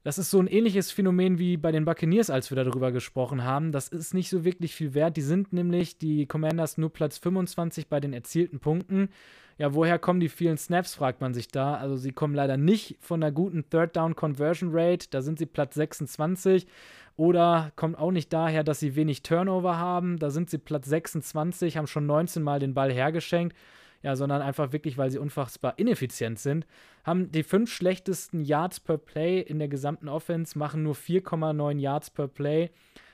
Das ist so ein ähnliches Phänomen wie bei den Buccaneers, als wir darüber gesprochen haben. Das ist nicht so wirklich viel wert. Die sind nämlich, die Commanders, nur Platz 25 bei den erzielten Punkten. Ja, woher kommen die vielen Snaps, fragt man sich da. Also sie kommen leider nicht von einer guten Third Down Conversion Rate. Da sind sie Platz 26. Oder kommt auch nicht daher, dass sie wenig Turnover haben. Da sind sie Platz 26, haben schon 19 Mal den Ball hergeschenkt ja, sondern einfach wirklich, weil sie unfassbar ineffizient sind. Haben die fünf schlechtesten Yards per Play in der gesamten Offense, machen nur 4,9 Yards per Play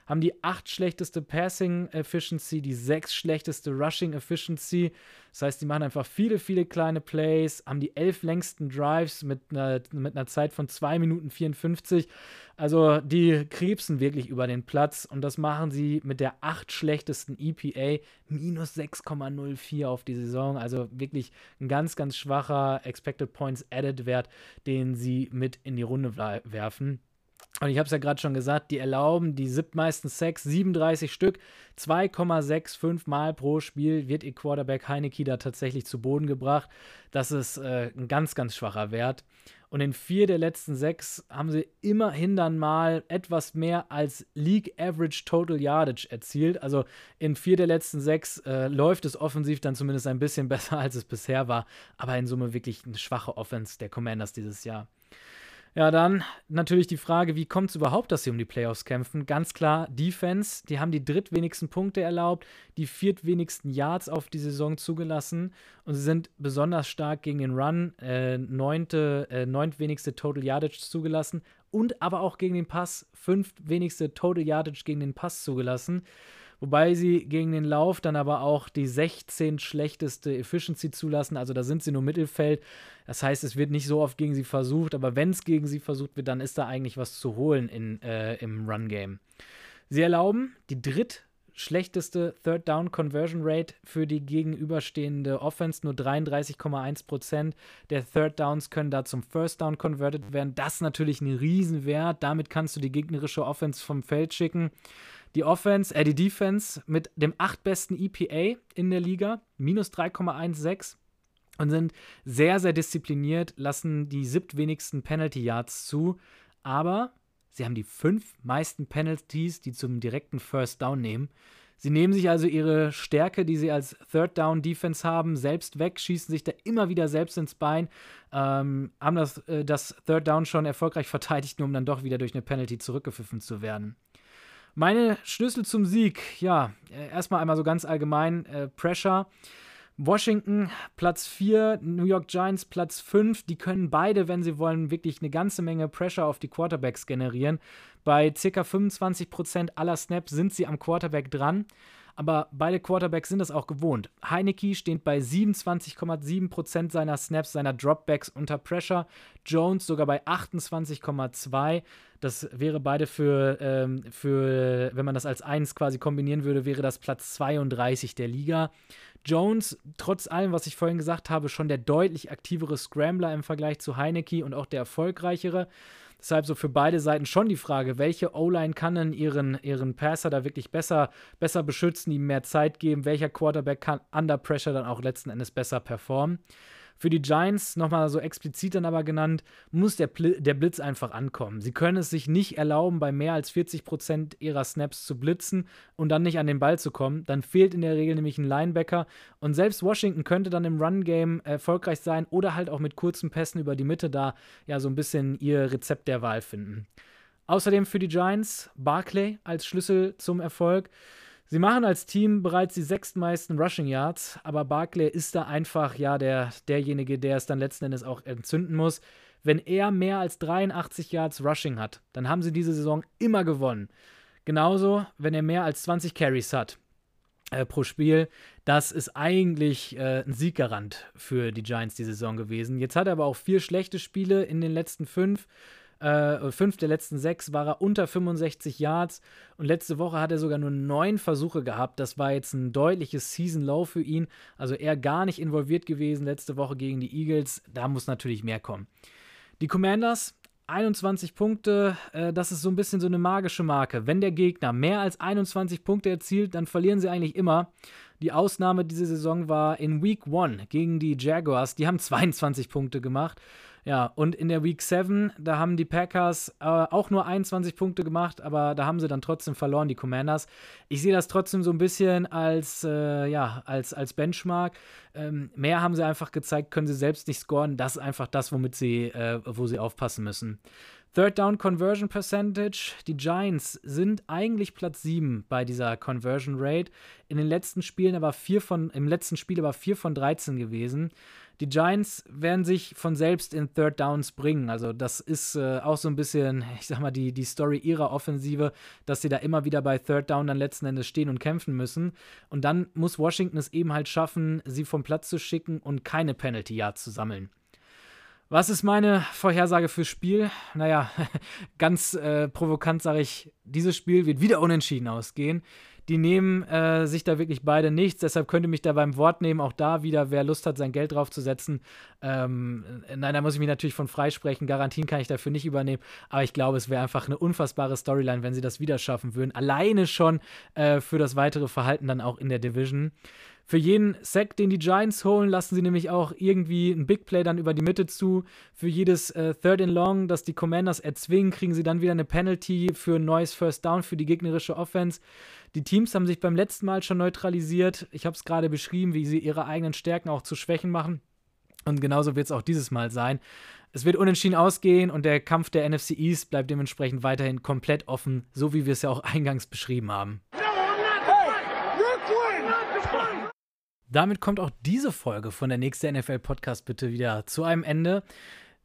haben die acht schlechteste Passing Efficiency, die sechs schlechteste Rushing Efficiency. Das heißt, die machen einfach viele, viele kleine Plays, haben die elf längsten Drives mit einer, mit einer Zeit von 2 Minuten 54. Also die krebsen wirklich über den Platz und das machen sie mit der acht schlechtesten EPA, minus 6,04 auf die Saison. Also wirklich ein ganz, ganz schwacher Expected Points Added Wert, den sie mit in die Runde werfen. Und ich habe es ja gerade schon gesagt, die erlauben die siebtmeisten Sacks, 37 Stück, 2,65 Mal pro Spiel wird ihr Quarterback Heineke da tatsächlich zu Boden gebracht. Das ist äh, ein ganz, ganz schwacher Wert. Und in vier der letzten sechs haben sie immerhin dann mal etwas mehr als League Average Total Yardage erzielt. Also in vier der letzten sechs äh, läuft es offensiv dann zumindest ein bisschen besser, als es bisher war. Aber in Summe wirklich eine schwache Offense der Commanders dieses Jahr. Ja, dann natürlich die Frage, wie kommt es überhaupt, dass sie um die Playoffs kämpfen? Ganz klar, Defense, die haben die drittwenigsten Punkte erlaubt, die viertwenigsten Yards auf die Saison zugelassen und sie sind besonders stark gegen den Run, äh, neunte, äh, neuntwenigste Total Yardage zugelassen und aber auch gegen den Pass, fünftwenigste Total Yardage gegen den Pass zugelassen. Wobei sie gegen den Lauf dann aber auch die 16 schlechteste Efficiency zulassen. Also da sind sie nur Mittelfeld. Das heißt, es wird nicht so oft gegen sie versucht. Aber wenn es gegen sie versucht wird, dann ist da eigentlich was zu holen in, äh, im Run-Game. Sie erlauben die drittschlechteste Third Down Conversion Rate für die gegenüberstehende Offense. Nur 33,1% der Third Downs können da zum First Down converted werden. Das ist natürlich ein Riesenwert. Damit kannst du die gegnerische Offense vom Feld schicken. Die Offense, äh, die Defense mit dem achtbesten EPA in der Liga, minus 3,16 und sind sehr, sehr diszipliniert, lassen die siebtwenigsten Penalty Yards zu, aber sie haben die fünf meisten Penalties, die zum direkten First Down nehmen. Sie nehmen sich also ihre Stärke, die sie als Third Down Defense haben, selbst weg, schießen sich da immer wieder selbst ins Bein, ähm, haben das, äh, das Third Down schon erfolgreich verteidigt, nur um dann doch wieder durch eine Penalty zurückgepfiffen zu werden. Meine Schlüssel zum Sieg, ja, äh, erstmal einmal so ganz allgemein, äh, Pressure. Washington Platz 4, New York Giants Platz 5. Die können beide, wenn sie wollen, wirklich eine ganze Menge Pressure auf die Quarterbacks generieren. Bei ca. 25% aller Snaps sind sie am Quarterback dran aber beide Quarterbacks sind das auch gewohnt. Heineke steht bei 27,7% seiner Snaps, seiner Dropbacks unter Pressure, Jones sogar bei 28,2%. Das wäre beide für, ähm, für, wenn man das als 1 quasi kombinieren würde, wäre das Platz 32 der Liga. Jones, trotz allem, was ich vorhin gesagt habe, schon der deutlich aktivere Scrambler im Vergleich zu Heineke und auch der erfolgreichere. Deshalb so für beide Seiten schon die Frage, welche O-Line kann denn ihren, ihren Passer da wirklich besser, besser beschützen, ihm mehr Zeit geben, welcher Quarterback kann under Pressure dann auch letzten Endes besser performen. Für die Giants, nochmal so explizit dann aber genannt, muss der, Bl der Blitz einfach ankommen. Sie können es sich nicht erlauben, bei mehr als 40% ihrer Snaps zu blitzen und dann nicht an den Ball zu kommen. Dann fehlt in der Regel nämlich ein Linebacker. Und selbst Washington könnte dann im Run-Game erfolgreich sein oder halt auch mit kurzen Pässen über die Mitte da ja so ein bisschen ihr Rezept der Wahl finden. Außerdem für die Giants Barclay als Schlüssel zum Erfolg. Sie machen als Team bereits die sechstmeisten Rushing Yards, aber Barclay ist da einfach ja der, derjenige, der es dann letzten Endes auch entzünden muss. Wenn er mehr als 83 Yards Rushing hat, dann haben sie diese Saison immer gewonnen. Genauso, wenn er mehr als 20 Carries hat äh, pro Spiel, das ist eigentlich äh, ein Sieggarant für die Giants die Saison gewesen. Jetzt hat er aber auch vier schlechte Spiele in den letzten fünf. Äh, fünf der letzten sechs war er unter 65 Yards und letzte Woche hat er sogar nur neun Versuche gehabt. Das war jetzt ein deutliches Season Low für ihn. Also er gar nicht involviert gewesen letzte Woche gegen die Eagles. Da muss natürlich mehr kommen. Die Commanders 21 Punkte, äh, das ist so ein bisschen so eine magische Marke. Wenn der Gegner mehr als 21 Punkte erzielt, dann verlieren sie eigentlich immer. Die Ausnahme diese Saison war in Week 1 gegen die Jaguars. Die haben 22 Punkte gemacht. Ja, und in der Week 7, da haben die Packers äh, auch nur 21 Punkte gemacht, aber da haben sie dann trotzdem verloren, die Commanders. Ich sehe das trotzdem so ein bisschen als, äh, ja, als, als Benchmark. Ähm, mehr haben sie einfach gezeigt, können sie selbst nicht scoren. Das ist einfach das, womit sie, äh, wo sie aufpassen müssen. Third Down Conversion Percentage. Die Giants sind eigentlich Platz 7 bei dieser Conversion Rate. In den letzten Spielen aber vier von, im letzten Spiel aber 4 von 13 gewesen. Die Giants werden sich von selbst in Third Downs bringen. Also, das ist äh, auch so ein bisschen, ich sag mal, die, die Story ihrer Offensive, dass sie da immer wieder bei Third Down dann letzten Endes stehen und kämpfen müssen. Und dann muss Washington es eben halt schaffen, sie vom Platz zu schicken und keine Penalty Yards zu sammeln. Was ist meine Vorhersage fürs Spiel? Naja, ganz äh, provokant sage ich, dieses Spiel wird wieder unentschieden ausgehen. Die nehmen äh, sich da wirklich beide nichts, deshalb könnte mich da beim Wort nehmen, auch da wieder, wer Lust hat, sein Geld draufzusetzen. Ähm, nein, da muss ich mich natürlich von freisprechen. Garantien kann ich dafür nicht übernehmen, aber ich glaube, es wäre einfach eine unfassbare Storyline, wenn sie das wieder schaffen würden. Alleine schon äh, für das weitere Verhalten dann auch in der Division. Für jeden Sack, den die Giants holen, lassen sie nämlich auch irgendwie ein Big Play dann über die Mitte zu. Für jedes äh, Third and Long, das die Commanders erzwingen, kriegen sie dann wieder eine Penalty für ein neues First Down für die gegnerische Offense. Die Teams haben sich beim letzten Mal schon neutralisiert. Ich habe es gerade beschrieben, wie sie ihre eigenen Stärken auch zu Schwächen machen. Und genauso wird es auch dieses Mal sein. Es wird unentschieden ausgehen und der Kampf der NFC East bleibt dementsprechend weiterhin komplett offen, so wie wir es ja auch eingangs beschrieben haben. Damit kommt auch diese Folge von der nächste NFL Podcast bitte wieder zu einem Ende.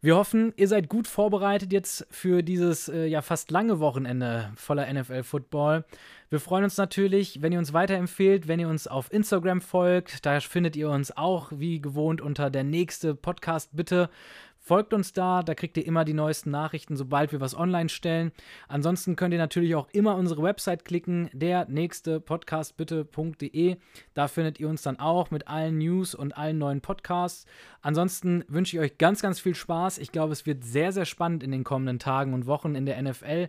Wir hoffen, ihr seid gut vorbereitet jetzt für dieses äh, ja fast lange Wochenende voller NFL Football. Wir freuen uns natürlich, wenn ihr uns weiterempfehlt, wenn ihr uns auf Instagram folgt. Da findet ihr uns auch wie gewohnt unter der nächste Podcast bitte. Folgt uns da, da kriegt ihr immer die neuesten Nachrichten, sobald wir was online stellen. Ansonsten könnt ihr natürlich auch immer unsere Website klicken, der nächste Podcast bitte.de. Da findet ihr uns dann auch mit allen News und allen neuen Podcasts. Ansonsten wünsche ich euch ganz, ganz viel Spaß. Ich glaube, es wird sehr, sehr spannend in den kommenden Tagen und Wochen in der NFL.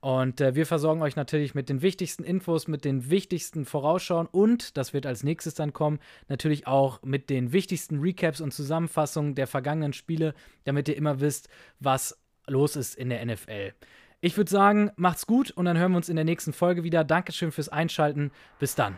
Und äh, wir versorgen euch natürlich mit den wichtigsten Infos, mit den wichtigsten Vorausschauen und, das wird als nächstes dann kommen, natürlich auch mit den wichtigsten Recaps und Zusammenfassungen der vergangenen Spiele, damit ihr immer wisst, was los ist in der NFL. Ich würde sagen, macht's gut und dann hören wir uns in der nächsten Folge wieder. Dankeschön fürs Einschalten. Bis dann.